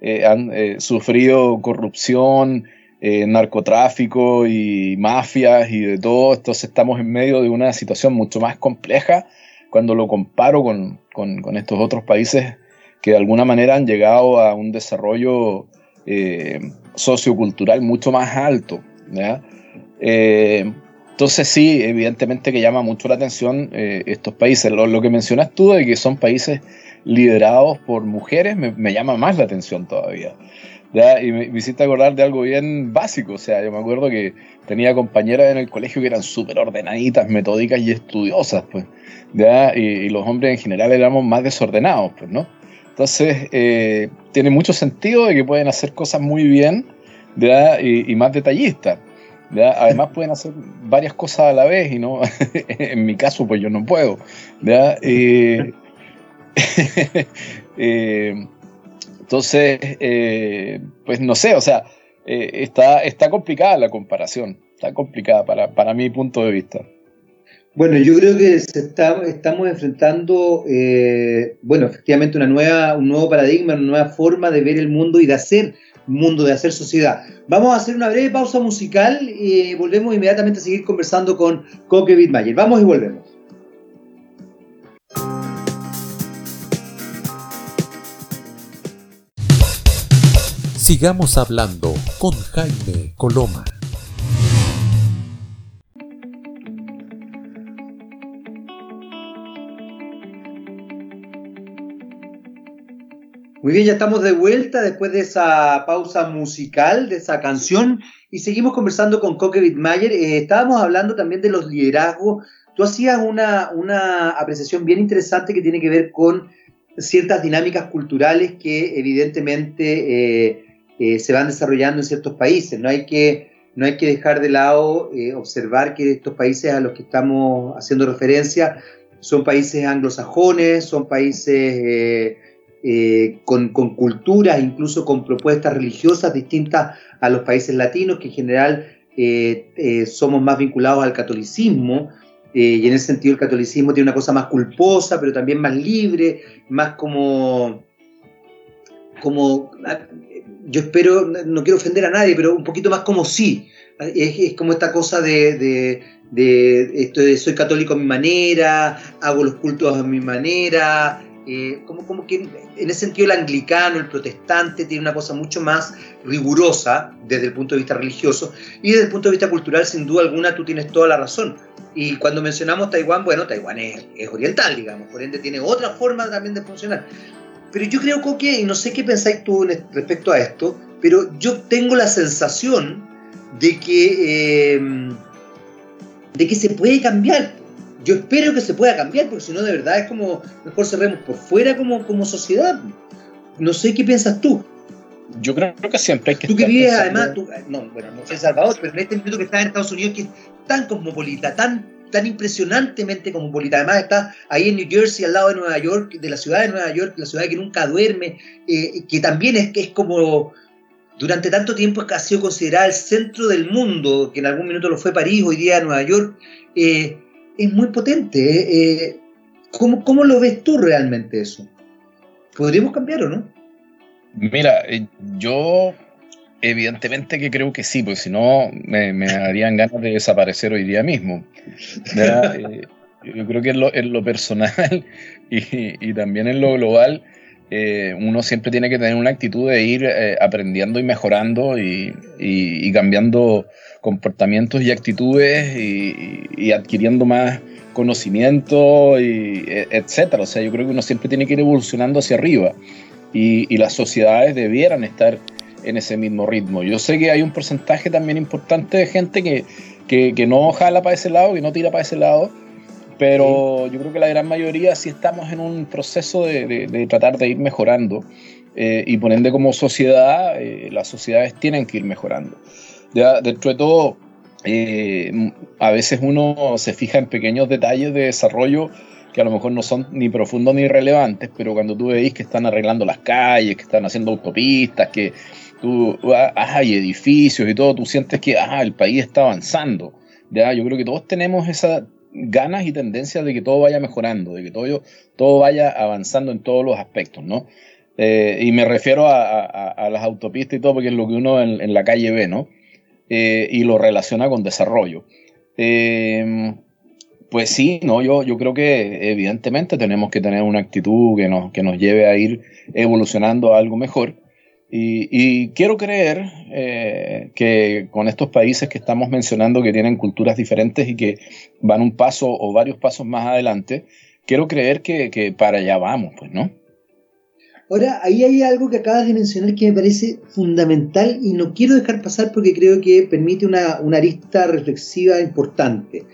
eh, han eh, sufrido corrupción, narcotráfico y mafias y de todo. Entonces estamos en medio de una situación mucho más compleja cuando lo comparo con, estos otros países que de alguna manera han llegado a un desarrollo sociocultural mucho más alto. Eh, entonces sí, evidentemente que llama mucho la atención estos países. Lo, que mencionas tú de que son países liderados por mujeres me, llama más la atención todavía. Y me, hiciste acordar de algo bien básico, o sea, yo me acuerdo que tenía compañeras en el colegio que eran súper ordenaditas, metódicas y estudiosas, pues, ¿ya? Y, los hombres en general éramos más desordenados, pues, ¿no? Entonces, eh, tiene mucho sentido de que pueden hacer cosas muy bien, ¿ya? Y, más detallistas. Además pueden hacer varias cosas a la vez y no, *laughs* en mi caso pues yo no puedo. ¿ya? Eh, *laughs* eh, entonces, eh, pues no sé, o sea, está, está complicada la comparación, está complicada para, para mi punto de vista. Bueno, yo creo que estamos enfrentando, bueno, efectivamente una nueva, un nuevo paradigma, una nueva forma de ver el mundo y de hacer mundo, de hacer sociedad. Vamos a hacer una breve pausa musical y volvemos inmediatamente a seguir conversando con Coque Wittmayer. Vamos y volvemos. Sigamos hablando con Jaime Coloma. Muy bien, ya estamos de vuelta después de esa pausa musical, de esa canción, y seguimos conversando con Coque Wittmayer. Eh, estábamos hablando también de los liderazgos. Tú hacías una, una apreciación bien interesante que tiene que ver con ciertas dinámicas culturales que evidentemente eh, eh, se van desarrollando en ciertos países. No hay que, no hay que dejar de lado eh, observar que estos países a los que estamos haciendo referencia son países anglosajones, son países con, con, culturas, incluso con propuestas religiosas distintas a los países latinos, que en general somos más vinculados al catolicismo, y en ese sentido el catolicismo tiene una cosa más culposa, pero también más libre, más como, como yo espero, no quiero ofender a nadie, pero un poquito más como sí. Es, como esta cosa de, esto de soy católico a mi manera, hago los cultos a mi manera, eh, como, como que en ese sentido el anglicano, el protestante, tiene una cosa mucho más rigurosa desde el punto de vista religioso y desde el punto de vista cultural, sin duda alguna, tú tienes toda la razón. Y cuando mencionamos Taiwán, bueno, Taiwán es, es oriental, digamos, por ende tiene otra forma también de funcionar. Pero yo creo, que, y no sé qué pensáis tú respecto a esto, pero yo tengo la sensación de que, em, de que se puede cambiar. Yo espero que se pueda cambiar, porque si no, de verdad es como, mejor cerremos por fuera como, como sociedad. No sé qué piensas tú. Yo creo que siempre hay que... Tú que vives además, tú, no, bueno, no sé Salvador, pero en este momento que estás en Estados Unidos, que es tan cosmopolita, tan tan impresionantemente cosmopolita. Además está ahí en New Jersey, al lado de Nueva York, de la ciudad de Nueva York, la ciudad que nunca duerme, eh, que también es, es como, durante tanto tiempo ha sido considerada el centro del mundo, que en algún minuto lo fue París, hoy día Nueva York, eh, es muy potente. Eh, ¿cómo, ¿Cómo lo ves tú realmente eso? ¿Podríamos cambiar o no? Mira, yo Evidentemente que creo que sí, porque si no me, me darían ganas de desaparecer hoy día mismo. *laughs* Eh, yo creo que en lo, personal *laughs* y, también en lo global, eh, uno siempre tiene que tener una actitud de ir eh, aprendiendo y mejorando y, cambiando comportamientos y actitudes y, adquiriendo más conocimiento, y, e, etcétera. O sea, yo creo que uno siempre tiene que ir evolucionando hacia arriba y las sociedades debieran estar en ese mismo ritmo. Yo sé que hay un porcentaje también importante de gente que, que, no jala para ese lado, que no tira para ese lado, pero yo creo que la gran mayoría sí estamos en un proceso de, de, tratar de ir mejorando eh, y por ende como sociedad, eh, las sociedades tienen que ir mejorando. Ya, dentro de todo, eh, a veces uno se fija en pequeños detalles de desarrollo que a lo mejor no son ni profundos ni relevantes, pero cuando tú veis que están arreglando las calles, que están haciendo autopistas, que tú, hay edificios y todo, tú sientes que el país está avanzando. ¿ya? Yo creo que todos tenemos esas ganas y tendencias de que todo vaya mejorando, de que todo, todo vaya avanzando en todos los aspectos, ¿no? Eh, y me refiero a, las autopistas y todo, porque es lo que uno en, la calle ve, ¿no? Eh, y lo relaciona con desarrollo. Eh, pues sí, no, yo, yo creo que evidentemente tenemos que tener una actitud que nos, que nos lleve a ir evolucionando a algo mejor. Y, quiero creer eh, que con estos países que estamos mencionando que tienen culturas diferentes y que van un paso o varios pasos más adelante, quiero creer que, para allá vamos, pues, ¿no? Ahora, ahí hay algo que acabas de mencionar que me parece fundamental y no quiero dejar pasar porque creo que permite una, arista reflexiva importante.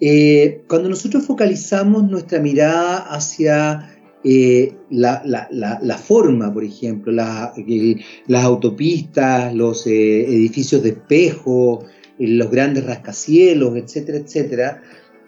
Eh, cuando nosotros focalizamos nuestra mirada hacia eh, la, forma, por ejemplo, las autopistas, los eh, edificios de espejo, eh, los grandes rascacielos, etcétera, etcétera,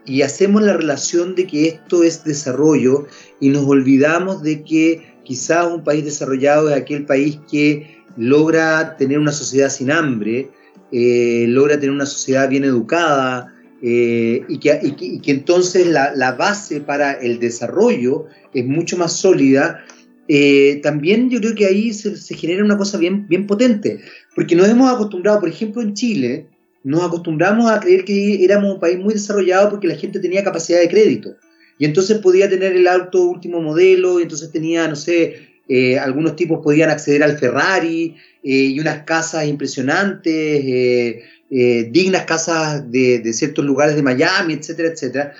y hacemos la relación de que esto es desarrollo y nos olvidamos de que quizás un país desarrollado es aquel país que logra tener una sociedad sin hambre, logra tener una sociedad bien educada, y, que, entonces la, la, base para el desarrollo es mucho más sólida, eh, también yo creo que ahí se, genera una cosa bien, bien potente, porque nos hemos acostumbrado, por ejemplo, en Chile, nos acostumbramos a creer que éramos un país muy desarrollado porque la gente tenía capacidad de crédito. Y entonces podía tener el auto último modelo, y entonces tenía, no sé, eh, algunos tipos podían acceder al Ferrari eh, y unas casas impresionantes, dignas casas de, ciertos lugares de Miami, etcétera, etcétera.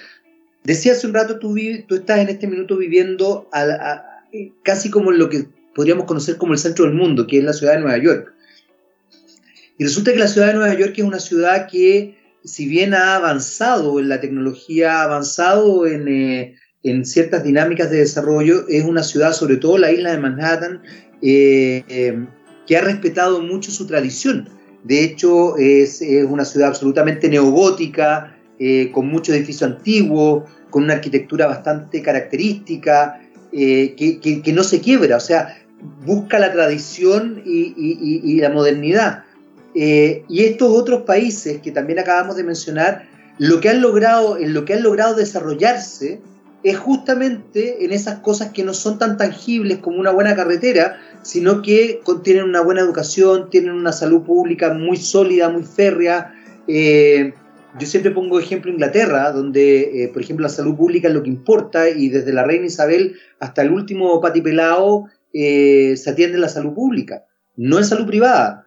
Decía hace un rato, tú, tú estás en este minuto viviendo casi como lo que podríamos conocer como el centro del mundo, que es la ciudad de Nueva York. Y resulta que la ciudad de Nueva York es una ciudad que, si bien ha avanzado en la tecnología, ha avanzado en, eh, ciertas dinámicas de desarrollo, es una ciudad, sobre todo la isla de Manhattan, eh, eh, que ha respetado mucho su tradición. De hecho, es, una ciudad absolutamente neogótica, eh, con mucho edificio antiguo, con una arquitectura bastante característica, eh, que, no se quiebra, o sea, busca la tradición y, la modernidad. Eh, y estos otros países que también acabamos de mencionar, lo que han logrado, en lo que han logrado desarrollarse es justamente en esas cosas que no son tan tangibles como una buena carretera, sino que tienen una buena educación, tienen una salud pública muy sólida, muy férrea. Eh, yo siempre pongo ejemplo Inglaterra, donde, eh, por ejemplo, la salud pública es lo que importa y desde la reina Isabel hasta el último patipelao eh, se atiende la salud pública, no en salud privada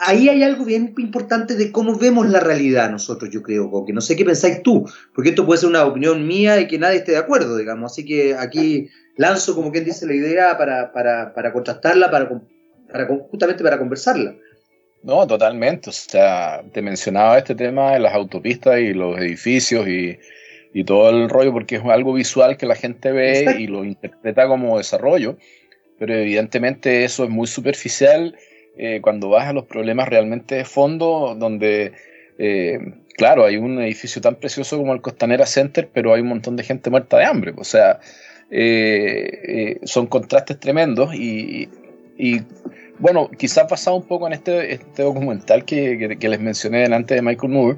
ahí hay algo bien importante de cómo vemos la realidad nosotros, yo creo, que no sé qué pensáis tú, porque esto puede ser una opinión mía y que nadie esté de acuerdo, digamos, así que aquí lanzo, como quien dice, la idea para, para, para contrastarla, para, para, justamente para conversarla. No, totalmente, o sea, te mencionaba este tema de las autopistas y los edificios y, y todo el rollo, porque es algo visual que la gente ve y lo interpreta como desarrollo, pero evidentemente eso es muy superficial eh, cuando vas a los problemas realmente de fondo, donde, eh, claro, hay un edificio tan precioso como el Costanera Center, pero hay un montón de gente muerta de hambre. O sea, eh, son contrastes tremendos y, bueno, quizás pasado un poco en este, este documental que, les mencioné delante de Michael Moore.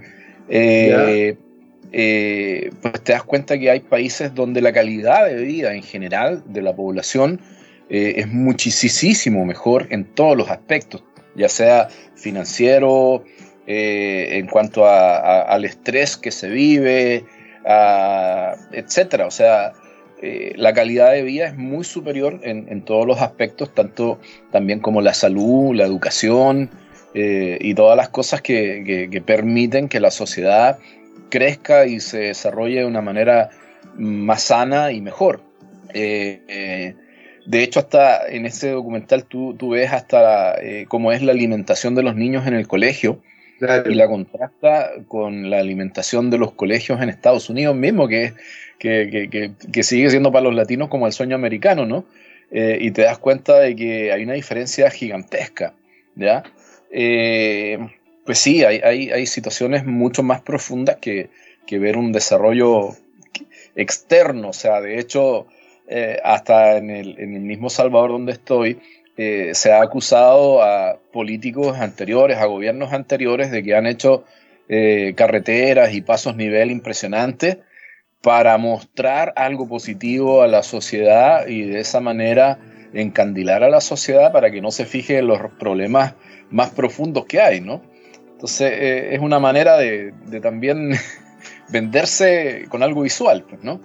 pues te das cuenta que hay países donde la calidad de vida en general de la población eh, es muchísimo mejor en todos los aspectos, ya sea financiero, eh, en cuanto al estrés que se vive, etcétera. O sea, eh, la calidad de vida es muy superior en, todos los aspectos, tanto también como la salud, la educación y todas las cosas que, permiten que la sociedad crezca y se desarrolle de una manera más sana y mejor. De hecho, hasta en ese documental tú, tú ves hasta eh, cómo es la alimentación de los niños en el colegio y la contrasta con la alimentación de los colegios en Estados Unidos mismo, que, que, que, sigue siendo para los latinos como el sueño americano, ¿no? Eh, y te das cuenta de que hay una diferencia gigantesca, ¿ya? Eh, pues sí, hay, hay, hay, situaciones mucho más profundas que, que ver un desarrollo externo, o sea, de hecho eh, hasta en el, mismo Salvador donde estoy, eh, se ha acusado a políticos anteriores, a gobiernos anteriores, de que han hecho eh, carreteras y pasos nivel impresionantes para mostrar algo positivo a la sociedad y de esa manera encandilar a la sociedad para que no se fije en los problemas más profundos que hay, ¿no? Entonces es una manera de, de también *laughs* venderse con algo visual, pues, ¿no?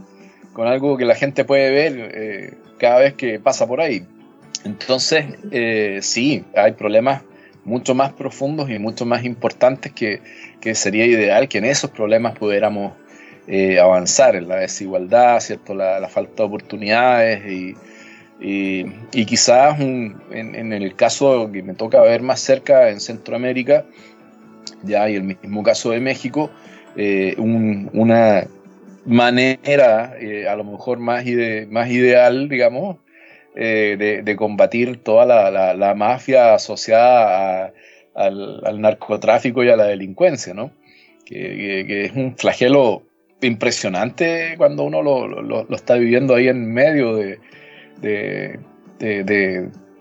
Con algo que la gente puede ver eh, cada vez que pasa por ahí. Entonces, eh, sí, hay problemas mucho más profundos y mucho más importantes que, sería ideal que en esos problemas pudiéramos eh, avanzar en la desigualdad, ¿cierto? La, falta de oportunidades y, y, quizás en, el caso que me toca ver más cerca en Centroamérica, ya y el mismo caso de México, una manera, eh, a lo mejor más, más ideal, digamos, eh, de, combatir toda la, mafia asociada al, narcotráfico y a la delincuencia, ¿no? Que, es un flagelo impresionante cuando uno lo, está viviendo ahí en medio de,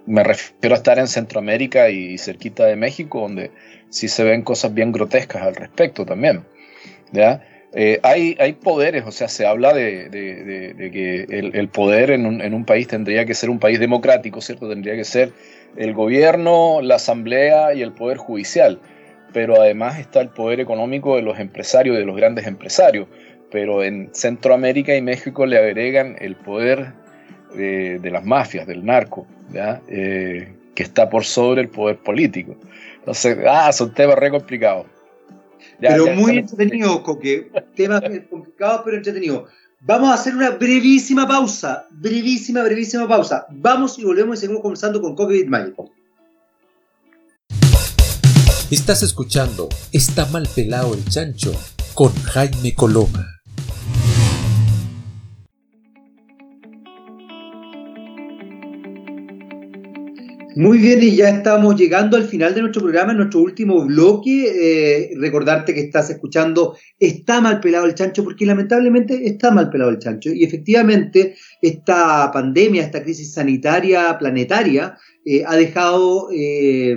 me refiero a estar en Centroamérica y cerquita de México, donde sí se ven cosas bien grotescas al respecto también. ¿ya? Eh, hay, hay, poderes, o sea, se habla de, que el, poder en un, país tendría que ser un país democrático, ¿cierto? Tendría que ser el gobierno, la asamblea y el poder judicial. Pero además está el poder económico de los empresarios, de los grandes empresarios. Pero en Centroamérica y México le agregan el poder de, las mafias, del narco, eh, que está por sobre el poder político. Entonces, ah, son temas re complicados pero muy entretenido, Coque. Temas complicados, pero entretenido. Vamos a hacer una brevísima pausa. Brevísima, brevísima pausa. Vamos y volvemos y seguimos conversando con Coque Bitmail. Estás escuchando Está mal pelado el chancho con Jaime Coloma. Muy bien, y ya estamos llegando al final de nuestro programa, nuestro último bloque. Eh, recordarte que estás escuchando Está mal pelado el chancho, porque lamentablemente está mal pelado el chancho. Y efectivamente, esta pandemia, esta crisis sanitaria planetaria, eh, ha dejado eh,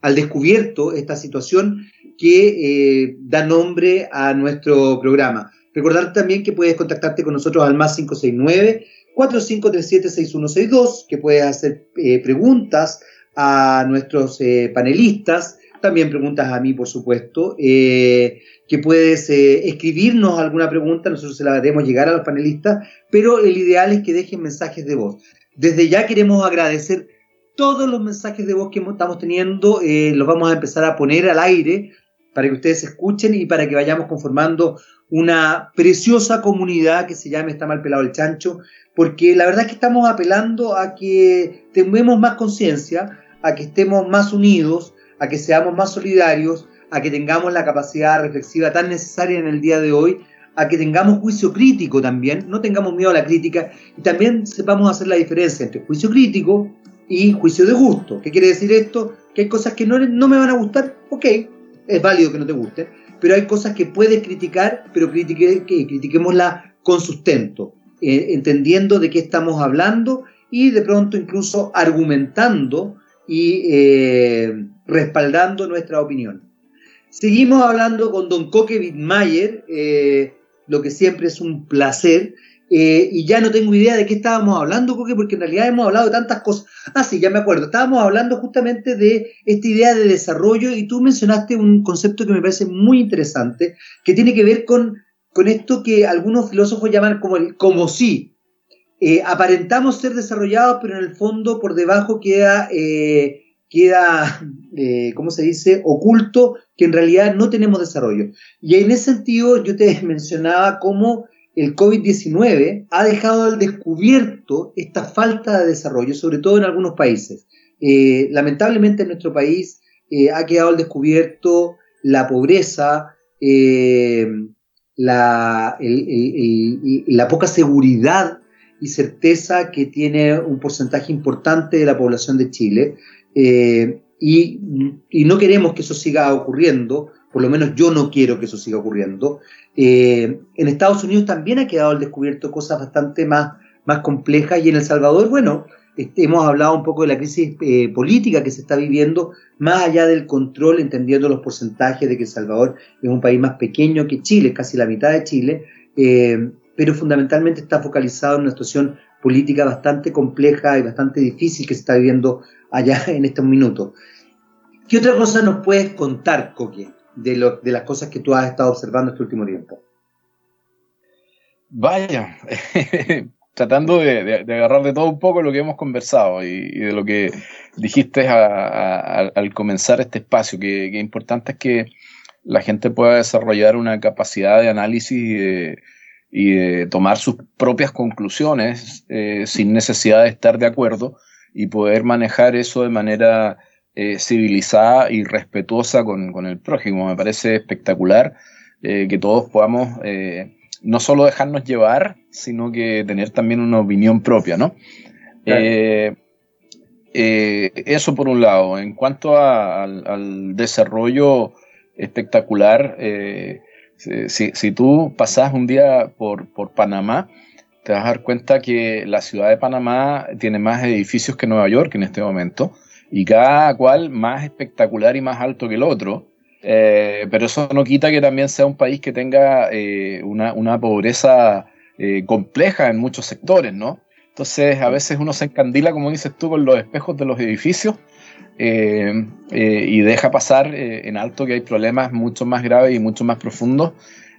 al descubierto esta situación que da nombre a nuestro programa. Recordarte también que puedes contactarte con nosotros al más 569 4537-6162, que puedes hacer eh, preguntas a nuestros eh, panelistas, también preguntas a mí, por supuesto, eh, que puedes escribirnos alguna pregunta, nosotros se la haremos llegar a los panelistas, pero el ideal es que dejen mensajes de voz. Desde ya queremos agradecer todos los mensajes de voz que estamos teniendo, los vamos a empezar a poner al aire para que ustedes escuchen y para que vayamos conformando una preciosa comunidad que se llame Está mal pelado el chancho, porque la verdad es que estamos apelando a que tengamos más conciencia, a que estemos más unidos, a que seamos más solidarios, a que tengamos la capacidad reflexiva tan necesaria en el día de hoy, a que tengamos juicio crítico también, no tengamos miedo a la crítica y también sepamos hacer la diferencia entre juicio crítico y juicio de gusto. ¿Qué quiere decir esto? Que hay cosas que no, no me van a gustar, ok, es válido que no te gusten, pero hay cosas que puedes criticar, pero critique, que critiquémosla con sustento. Eh, entendiendo de qué estamos hablando y de pronto incluso argumentando y eh, respaldando nuestra opinión. Seguimos hablando con don Coque Wittmayer, eh, lo que siempre es un placer, y ya no tengo idea de qué estábamos hablando, Coque, porque en realidad hemos hablado de tantas cosas. Ah, sí, ya me acuerdo, estábamos hablando justamente de esta idea de desarrollo y tú mencionaste un concepto que me parece muy interesante, que tiene que ver con con esto que algunos filósofos llaman como el como si. Eh, aparentamos ser desarrollados, pero en el fondo por debajo queda, eh, queda eh, ¿cómo se dice?, oculto, que en realidad no tenemos desarrollo. Y en ese sentido yo te *laughs* mencionaba cómo el COVID-19 ha dejado al descubierto esta falta de desarrollo, sobre todo en algunos países. lamentablemente en nuestro país ha quedado al descubierto la pobreza, la, la poca seguridad y certeza que tiene un porcentaje importante de la población de Chile. Eh, y, no queremos que eso siga ocurriendo, por lo menos yo no quiero que eso siga ocurriendo. Eh, en Estados Unidos también ha quedado al descubierto cosas bastante más, más complejas y en El Salvador, bueno, este, hemos hablado un poco de la crisis eh, política que se está viviendo, más allá del control, entendiendo los porcentajes de que El Salvador es un país más pequeño que Chile, casi la mitad de Chile, eh, pero fundamentalmente está focalizado en una situación política bastante compleja y bastante difícil que se está viviendo allá *laughs* en estos minutos. ¿Qué otra cosa nos puedes contar, Coque, de, de las cosas que tú has estado observando este último tiempo? Vaya, *laughs* tratando de, agarrar de todo un poco lo que hemos conversado y, de lo que dijiste al comenzar este espacio, que, importante es que la gente pueda desarrollar una capacidad de análisis y de, tomar sus propias conclusiones eh, sin necesidad de estar de acuerdo y poder manejar eso de manera eh, civilizada y respetuosa con, el prójimo. Me parece espectacular eh, que todos podamos no solo dejarnos llevar, sino que tener también una opinión propia, ¿no? Eh, eh, eso por un lado. En cuanto al, desarrollo espectacular, eh, si, tú pasas un día por, Panamá, te vas a dar cuenta que la ciudad de Panamá tiene más edificios que Nueva York en este momento, y cada cual más espectacular y más alto que el otro. Eh, pero eso no quita que también sea un país que tenga eh, una, pobreza eh, compleja en muchos sectores, ¿no? Entonces a veces uno se encandila, como dices tú, con los espejos de los edificios y deja pasar en alto que hay problemas mucho más graves y mucho más profundos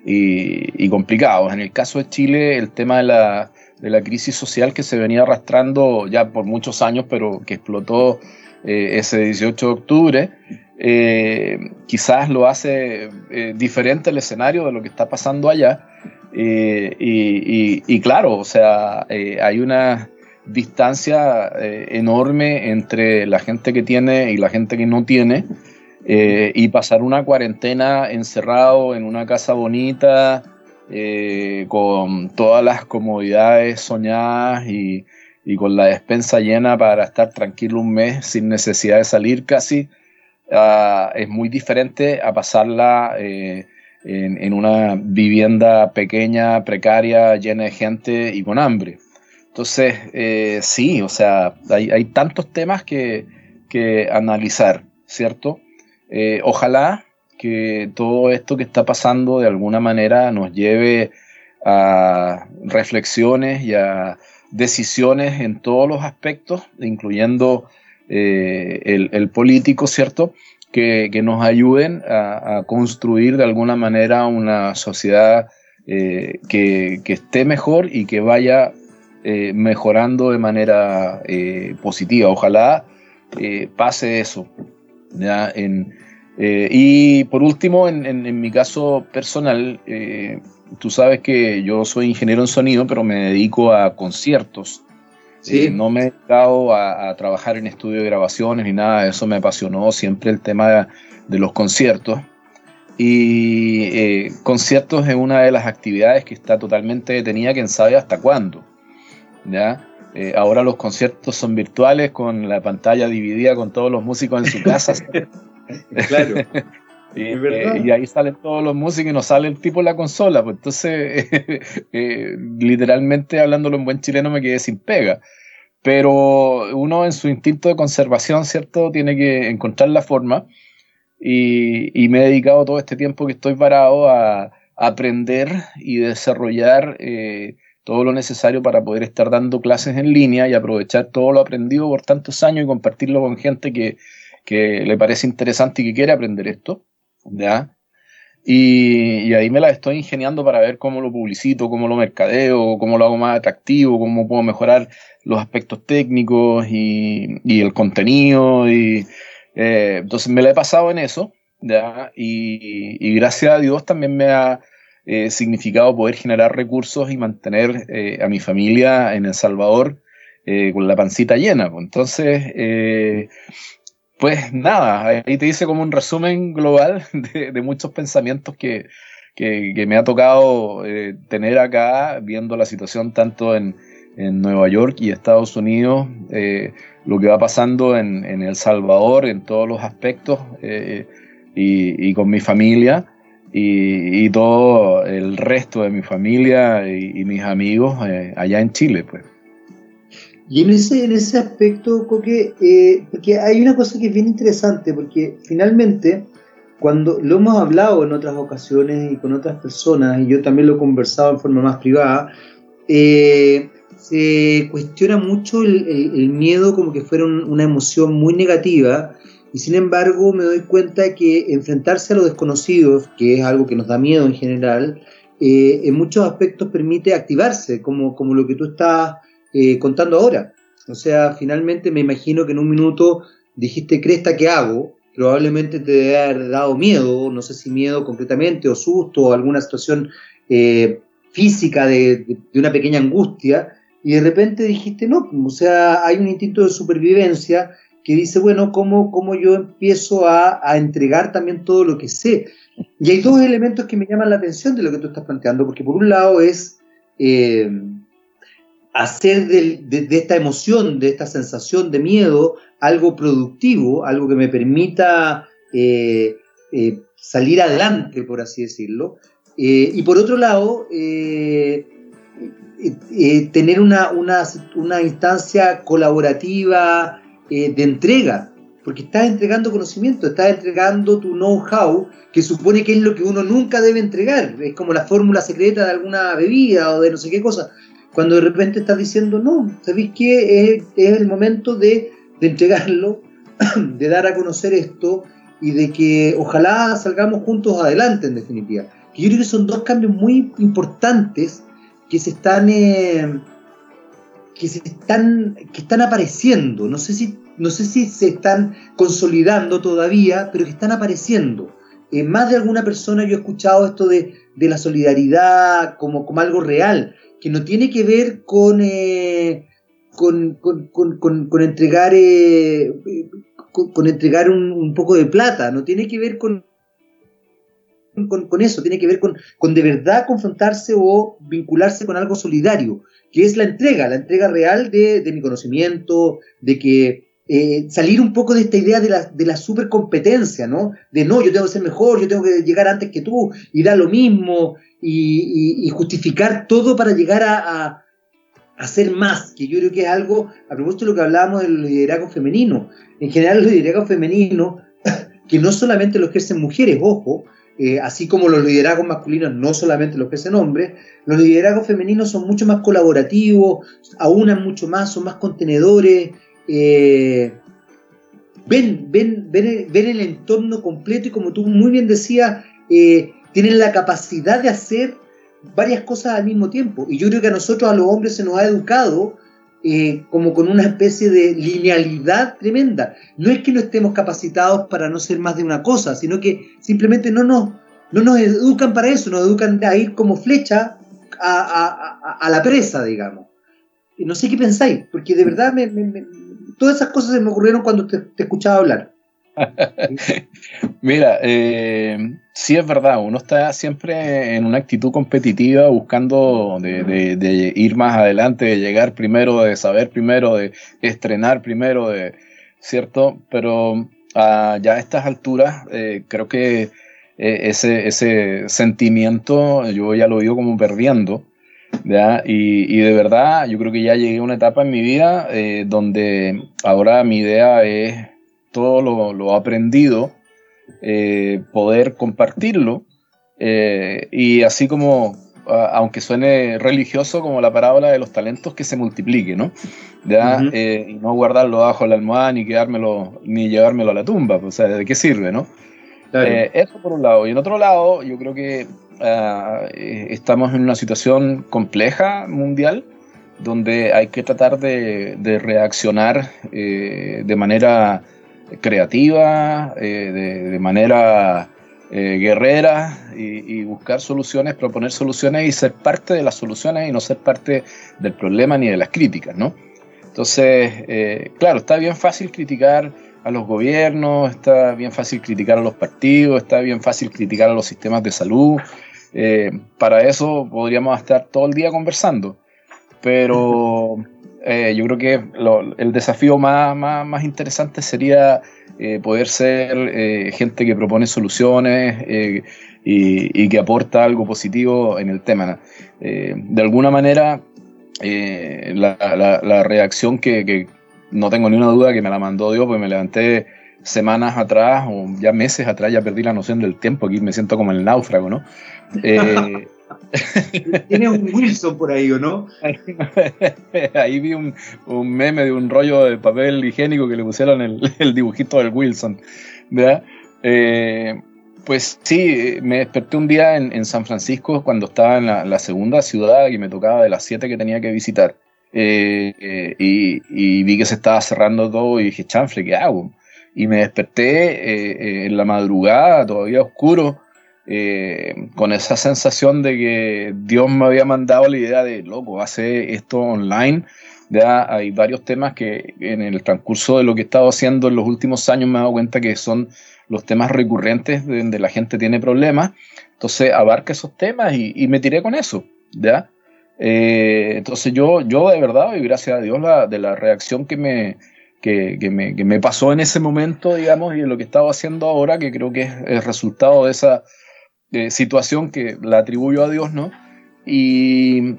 y, complicados. En el caso de Chile, el tema de la, de la crisis social que se venía arrastrando ya por muchos años, pero que explotó ese 18 de octubre, eh, quizás lo hace eh, diferente el escenario de lo que está pasando allá. Eh, y, claro, o sea, hay una distancia enorme entre la gente que tiene y la gente que no tiene. y pasar una cuarentena encerrado en una casa bonita, con todas las comodidades soñadas y, y con la despensa llena para estar tranquilo un mes sin necesidad de salir casi, ah, es muy diferente a pasarla eh, en, una vivienda pequeña, precaria, llena de gente y con hambre. Entonces, eh, sí, o sea, hay, tantos temas que, analizar, ¿cierto? Eh, ojalá que todo esto que está pasando de alguna manera nos lleve a reflexiones y a decisiones en todos los aspectos, incluyendo eh, el, político, ¿cierto? Que, nos ayuden a, construir de alguna manera una sociedad eh, que, esté mejor y que vaya eh, mejorando de manera positiva. Ojalá pase eso. y por último, en, en mi caso personal, tú sabes que yo soy ingeniero en sonido, pero me dedico a conciertos. Sí. Eh, no me he dedicado a, trabajar en estudio de grabaciones ni nada, eso me apasionó siempre el tema de, los conciertos. Y eh, conciertos es una de las actividades que está totalmente detenida, quién sabe hasta cuándo. ¿ya? Eh, ahora los conciertos son virtuales con la pantalla dividida con todos los músicos en su casa. *laughs* claro. Eh, y ahí salen todos los músicos y no sale el tipo en la consola. Pues entonces, *laughs* eh, literalmente hablándolo en buen chileno, me quedé sin pega. Pero uno en su instinto de conservación, ¿cierto? Tiene que encontrar la forma. Y, me he dedicado todo este tiempo que estoy parado a, aprender y desarrollar eh, todo lo necesario para poder estar dando clases en línea y aprovechar todo lo aprendido por tantos años y compartirlo con gente que, que le parece interesante y que quiere aprender esto. ¿Ya? Y, ahí me la estoy ingeniando para ver cómo lo publicito, cómo lo mercadeo, cómo lo hago más atractivo, cómo puedo mejorar los aspectos técnicos y, el contenido. Y, eh, entonces me la he pasado en eso, ¿ya? Y, gracias a Dios también me ha eh, significado poder generar recursos y mantener eh, a mi familia en El Salvador con la pancita llena. Pues. Entonces, pues nada, ahí te dice como un resumen global *laughs* de, muchos pensamientos que, me ha tocado eh, tener acá, viendo la situación tanto en, Nueva York y Estados Unidos, eh, lo que va pasando en, El Salvador en todos los aspectos eh, y, con mi familia y, todo el resto de mi familia y, mis amigos allá en Chile, pues. Y en ese, en ese aspecto, Coque, eh, porque hay una cosa que es bien interesante, porque finalmente, cuando lo hemos hablado en otras ocasiones y con otras personas, y yo también lo he conversado en forma más privada, eh, se cuestiona mucho el, miedo como que fuera una emoción muy negativa, y sin embargo me doy cuenta que enfrentarse a lo desconocido, que es algo que nos da miedo en general, eh, en muchos aspectos permite activarse, como, como lo que tú estás eh, contando ahora. O sea, finalmente me imagino que en un minuto dijiste, Cresta, ¿qué hago? Probablemente te debe haber dado miedo, no sé si miedo concretamente, o susto, o alguna situación eh, física de, una pequeña angustia, y de repente dijiste, no, o sea, hay un instinto de supervivencia que dice, bueno, ¿cómo, cómo yo empiezo a, entregar también todo lo que sé? Y hay dos elementos que me llaman la atención de lo que tú estás planteando, porque por un lado es eh, hacer de, esta emoción, de esta sensación de miedo, algo productivo, algo que me permita eh, eh, salir adelante, por así decirlo. Eh, y por otro lado, tener una, una, instancia colaborativa de entrega, porque estás entregando conocimiento, estás entregando tu know-how, que supone que es lo que uno nunca debe entregar, es como la fórmula secreta de alguna bebida o de no sé qué cosa, cuando de repente estás diciendo, no, ¿sabéis qué? Es, el momento de, entregarlo, *clears throat* de dar a conocer esto y de que ojalá salgamos juntos adelante, en definitiva. yo creo que son dos cambios muy importantes que se están, eh, que se están, que están apareciendo. No sé, si, no sé si se están consolidando todavía, pero que están apareciendo. En más de alguna persona yo he escuchado esto de, la solidaridad como, como algo real que no tiene que ver con, eh, con, entregar, con, entregar un, poco de plata, no tiene que ver con con, eso, tiene que ver con, con, de verdad confrontarse o vincularse con algo solidario, que es la entrega, la entrega real de, de mi conocimiento, de que eh, salir un poco de esta idea de la, de la supercompetencia, ¿no? De no, yo tengo que ser mejor, yo tengo que llegar antes que tú y dar lo mismo y, justificar todo para llegar a, ser más, que yo creo que es algo, a propósito de lo que hablábamos del liderazgo femenino, en general el liderazgo femenino, *coughs* que no solamente lo ejercen mujeres, ojo, eh, así como los liderazgos masculinos no solamente los ejercen hombres, los liderazgos femeninos son mucho más colaborativos, aunan mucho más, son más contenedores, eh, ven, ven, ven, ven, el entorno completo y como tú muy bien decías, eh, tienen la capacidad de hacer varias cosas al mismo tiempo. Y yo creo que a nosotros, a los hombres, se nos ha educado eh, como con una especie de linealidad tremenda. No es que no estemos capacitados para no ser más de una cosa, sino que simplemente no nos, no nos educan para eso, nos educan a ir como flecha a, la presa, digamos. Y no sé qué pensáis, porque de verdad me, todas esas cosas se me ocurrieron cuando te, escuchaba hablar. *laughs* Mira, eh, sí es verdad, uno está siempre en una actitud competitiva buscando de, ir más adelante, de llegar primero, de saber primero, de estrenar primero, cierto, pero ya a estas alturas eh, creo que eh, ese, ese sentimiento yo ya lo ido como perdiendo y, de verdad, yo creo que ya llegué a una etapa en mi vida eh, donde ahora mi idea es todo lo, aprendido, eh, poder compartirlo. Eh, y así como, aunque suene religioso, como la parábola de los talentos, que se multiplique, ¿no? y no guardarlo bajo la almohada ni quedármelo, ni llevármelo a la tumba. O sea, ¿de qué sirve, no? eso por un lado. Y en otro lado, yo creo que Ah, eh, estamos en una situación compleja mundial donde hay que tratar de, reaccionar eh, de manera creativa, eh, de, manera guerrera y, buscar soluciones, proponer soluciones y ser parte de las soluciones y no ser parte del problema ni de las críticas, ¿no? Entonces, claro, está bien fácil criticar a los gobiernos, está bien fácil criticar a los partidos, está bien fácil criticar a los sistemas de salud, eh, para eso podríamos estar todo el día conversando, pero eh, yo creo que el desafío más, más, interesante sería eh, poder ser gente que propone soluciones y, que aporta algo positivo en el tema. de alguna manera, la, reacción que, que, no tengo ni una duda que me la mandó Dios, pues me levanté semanas atrás o ya meses atrás, ya perdí la noción del tiempo, aquí me siento como el náufrago, ¿no? *laughs* Eh, Tiene un Wilson por ahí, ¿o no? *laughs* ahí vi un, meme de un rollo de papel higiénico que le pusieron *laughs* el, dibujito del Wilson, ¿verdad? Eh, pues sí, me desperté un día en, San Francisco cuando estaba en la, segunda ciudad y me tocaba de las siete que tenía que visitar. Eh, y, y, vi que se estaba cerrando todo y dije, chanfle, ¿qué hago? y me desperté eh, en la madrugada, todavía oscuro, eh, con esa sensación de que Dios me había mandado la idea de, loco, hace esto online. Ya hay varios temas que en el transcurso de lo que he estado haciendo en los últimos años me he dado cuenta que son los temas recurrentes donde la gente tiene problemas. Entonces abarca esos temas y, me tiré con eso. ¿ya? Eh, entonces yo, yo de verdad, y gracias a Dios, la, de la reacción que me, que, me, pasó en ese momento, digamos, y en lo que estaba haciendo ahora, que creo que es el resultado de esa situación que la atribuyo a Dios, ¿no? Y,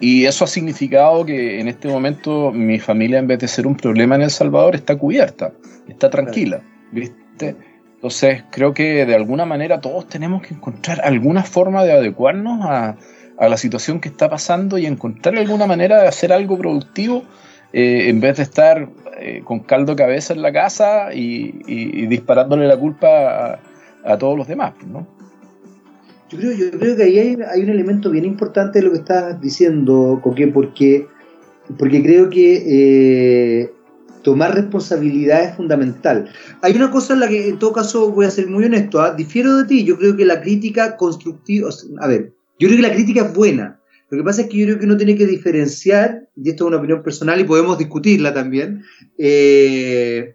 eso ha significado que en este momento mi familia, en vez de ser un problema en El Salvador, está cubierta, está tranquila, ¿viste? Entonces creo que de alguna manera todos tenemos que encontrar alguna forma de adecuarnos a, a la situación que está pasando y encontrar alguna manera de hacer algo productivo eh, en vez de estar eh, con caldo cabeza en la casa y, disparándole la culpa a, todos los demás, ¿no? Yo creo, yo creo que ahí hay, un elemento bien importante de lo que estás diciendo, Coque, porque, porque creo que eh, tomar responsabilidad es fundamental. Hay una cosa en la que, en todo caso, voy a ser muy honesto, ¿ah? difiero de ti, yo creo que la crítica constructiva, a ver, yo creo que la crítica es buena, lo que pasa es que yo creo que uno tiene que diferenciar, y esto es una opinión personal y podemos discutirla también, eh,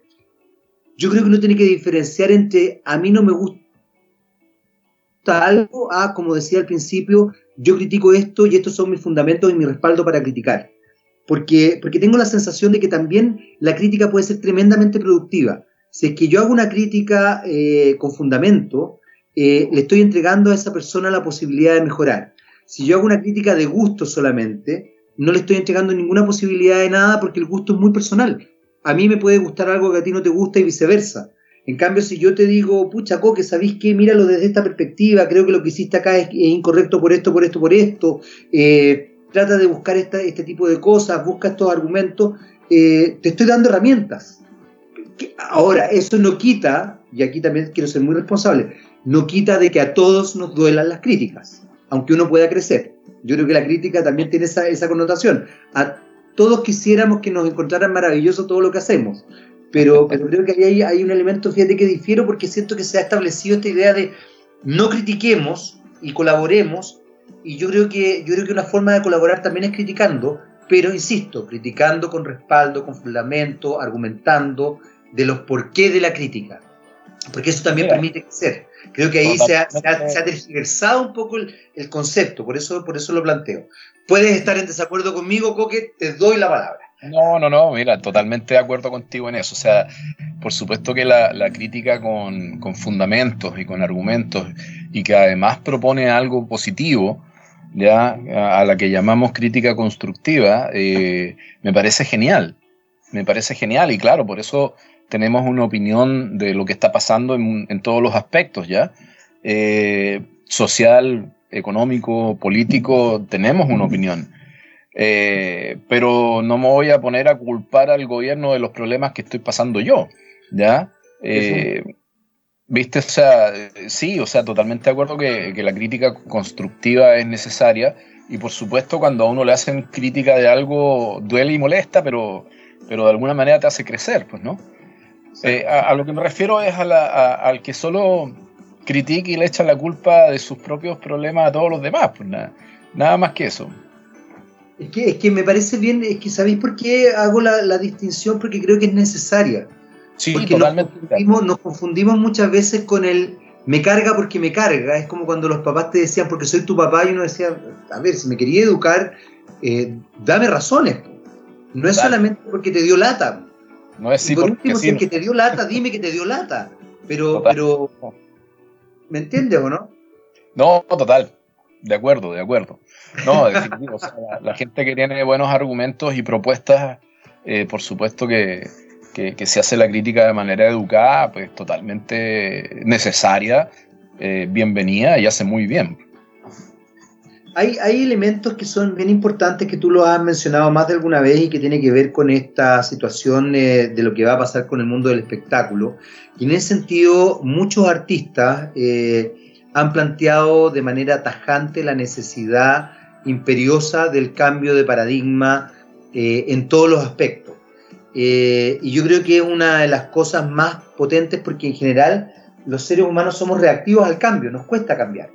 yo creo que uno tiene que diferenciar entre a mí no me gusta, gusta algo a, como decía al principio, yo critico esto y estos son mis fundamentos y mi respaldo para criticar. Porque, porque tengo la sensación de que también la crítica puede ser tremendamente productiva. Si es que yo hago una crítica eh, con fundamento, eh, le estoy entregando a esa persona la posibilidad de mejorar. Si yo hago una crítica de gusto solamente, no le estoy entregando ninguna posibilidad de nada porque el gusto es muy personal. A mí me puede gustar algo que a ti no te gusta y viceversa. En cambio, si yo te digo, pucha, que ¿sabéis qué? Míralo desde esta perspectiva, creo que lo que hiciste acá es, incorrecto por esto, por esto, por esto. Eh, trata de buscar este tipo de cosas, busca estos argumentos. Eh, te estoy dando herramientas. Ahora, eso no quita, y aquí también quiero ser muy responsable, no quita de que a todos nos duelan las críticas, aunque uno pueda crecer. Yo creo que la crítica también tiene esa, esa connotación. A todos quisiéramos que nos encontraran maravilloso todo lo que hacemos, pero, pero creo que ahí hay, un elemento, fíjate que difiero porque siento que se ha establecido esta idea de no critiquemos y colaboremos, y yo creo que, yo creo que una forma de colaborar también es criticando, pero insisto, criticando con respaldo, con fundamento, argumentando de los porqué de la crítica, porque eso también permite crecer. Creo que ahí se ha, se, un poco el, el, concepto, por eso, por eso lo planteo. Puedes estar en desacuerdo conmigo, Coque, te doy la palabra. No, no, no, mira, totalmente de acuerdo contigo en eso. O sea, por supuesto que la, crítica con, fundamentos y con argumentos y que además propone algo positivo, ya a, la que llamamos crítica constructiva, eh, me parece genial. Me parece genial y claro, por eso tenemos una opinión de lo que está pasando en, todos los aspectos, ¿ya? Eh, social, económico, político, tenemos una opinión. Eh, pero no me voy a poner a culpar al gobierno de los problemas que estoy pasando yo, ¿ya? Eh, Viste, o sea, sí, o sea, totalmente de acuerdo que, la crítica constructiva es necesaria y por supuesto cuando a uno le hacen crítica de algo duele y molesta, pero, pero de alguna manera te hace crecer, pues, ¿no? Eh, a, lo que me refiero es al que solo critica y le echa la culpa de sus propios problemas a todos los demás, pues nada, nada más que eso. Es que, es que me parece bien, es que ¿sabéis por qué hago la, distinción? Porque creo que es necesaria. Sí, porque totalmente. Nos confundimos, muchas veces con el me carga porque me carga. Es como cuando los papás te decían, porque soy tu papá, y uno decía, a ver, si me quería educar, eh, dame razones. No es solamente porque te dio lata. No es si por último, si el que te dio lata, dime que te dio lata. Pero, pero, ¿me entiendes o no? No, total. De acuerdo, de acuerdo. No, definitivo. la, gente que tiene buenos argumentos y propuestas, eh, por supuesto que, se hace la crítica de manera educada, pues totalmente necesaria, eh, bienvenida y hace muy bien. Hay, hay, elementos que son bien importantes que tú lo has mencionado más de alguna vez y que tiene que ver con esta situación eh, de lo que va a pasar con el mundo del espectáculo. Y en ese sentido, muchos artistas han planteado de manera tajante la necesidad imperiosa del cambio de paradigma eh, en todos los aspectos. Eh, y yo creo que es una de las cosas más potentes porque en general los seres humanos somos reactivos al cambio, nos cuesta cambiar.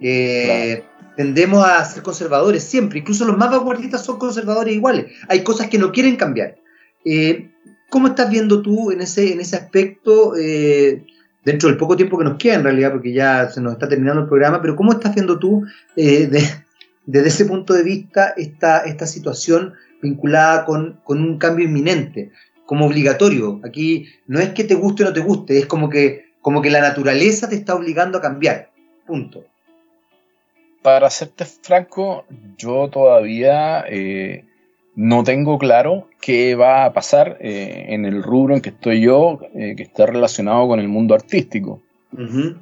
Eh, tendemos a ser conservadores siempre, incluso los más vanguardistas son conservadores iguales. Hay cosas que no quieren cambiar. ¿Cómo estás viendo tú en ese, en ese aspecto? Dentro del poco tiempo que nos queda en realidad, porque ya se nos está terminando el programa, pero ¿cómo estás viendo tú eh, desde ese punto de vista esta, esta situación vinculada con, un cambio inminente, como obligatorio? Aquí no es que te guste o no te guste, es como que, como que la naturaleza te está obligando a cambiar, punto. Para serte franco, yo todavía... Eh, no tengo claro qué va a pasar eh, en el rubro en que estoy yo, eh, que está relacionado con el mundo artístico.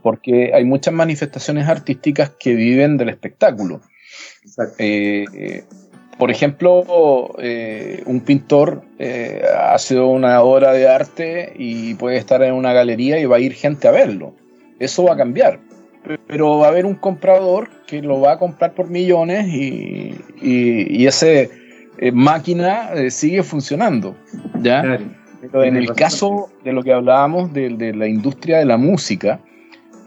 Porque hay muchas manifestaciones artísticas que viven del espectáculo. Eh, por ejemplo, un pintor hace una obra de arte y puede estar en una galería y va a ir gente a verlo. Eso va a cambiar. Pero va a haber un comprador que lo va a comprar por millones y, y ese eh, máquina eh, sigue funcionando. ¿ya? Pero en el caso de lo que hablábamos de, la industria de la música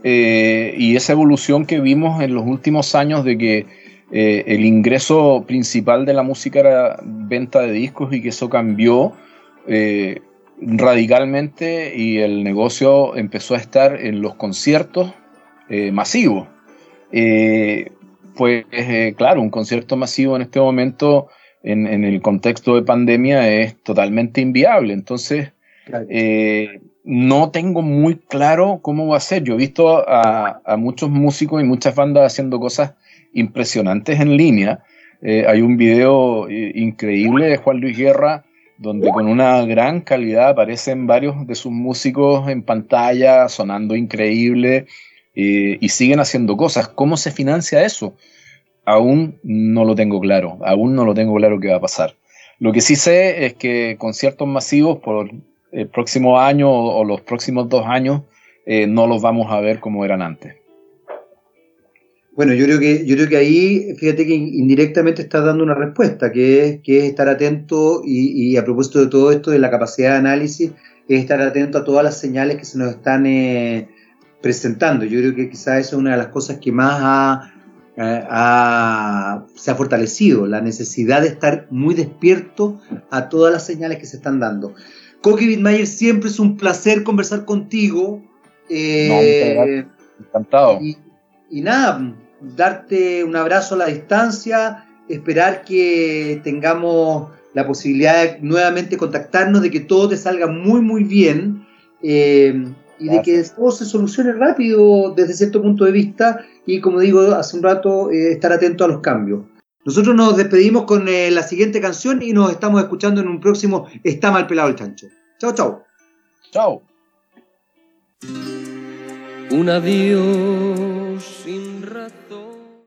eh, y esa evolución que vimos en los últimos años de que el ingreso principal de la música era venta de discos y que eso cambió radicalmente y el negocio empezó a estar en los conciertos masivos. pues claro, un concierto masivo en este momento, en, el contexto de pandemia, es totalmente inviable. Entonces, no tengo muy claro cómo va a ser. Yo he visto a, muchos músicos y muchas bandas haciendo cosas impresionantes en línea. Eh, hay un video eh, increíble de Juan Luis Guerra donde con una gran calidad aparecen varios de sus músicos en pantalla sonando increíble eh, y siguen haciendo cosas. ¿Cómo se financia eso? Aún no lo tengo claro, aún no lo tengo claro qué va a pasar. Lo que sí sé es que conciertos masivos por el próximo año o, los próximos dos años eh, no los vamos a ver como eran antes. Bueno, yo creo que, yo creo que ahí, fíjate que indirectamente estás dando una respuesta, que es, que es estar atento y, a propósito de todo esto de la capacidad de análisis, es estar atento a todas las señales que se nos están eh, presentando. Yo creo que quizás eso es una de las cosas que más se ha fortalecido, la necesidad de estar muy despierto a todas las señales que se están dando. Coqui Bitmayer, siempre es un placer conversar contigo. Eh, encantado. Y, nada, darte un abrazo a la distancia, esperar que tengamos la posibilidad de nuevamente contactarnos, de que todo te salga muy, muy bien. Eh, y de que todo se solucione rápido desde cierto punto de vista y como digo hace un rato, eh, estar atento a los cambios. Nosotros nos despedimos con eh, la siguiente canción y nos estamos escuchando en un próximo Está mal pelado el chancho. Chao, chao. Chao. Un adiós sin razón.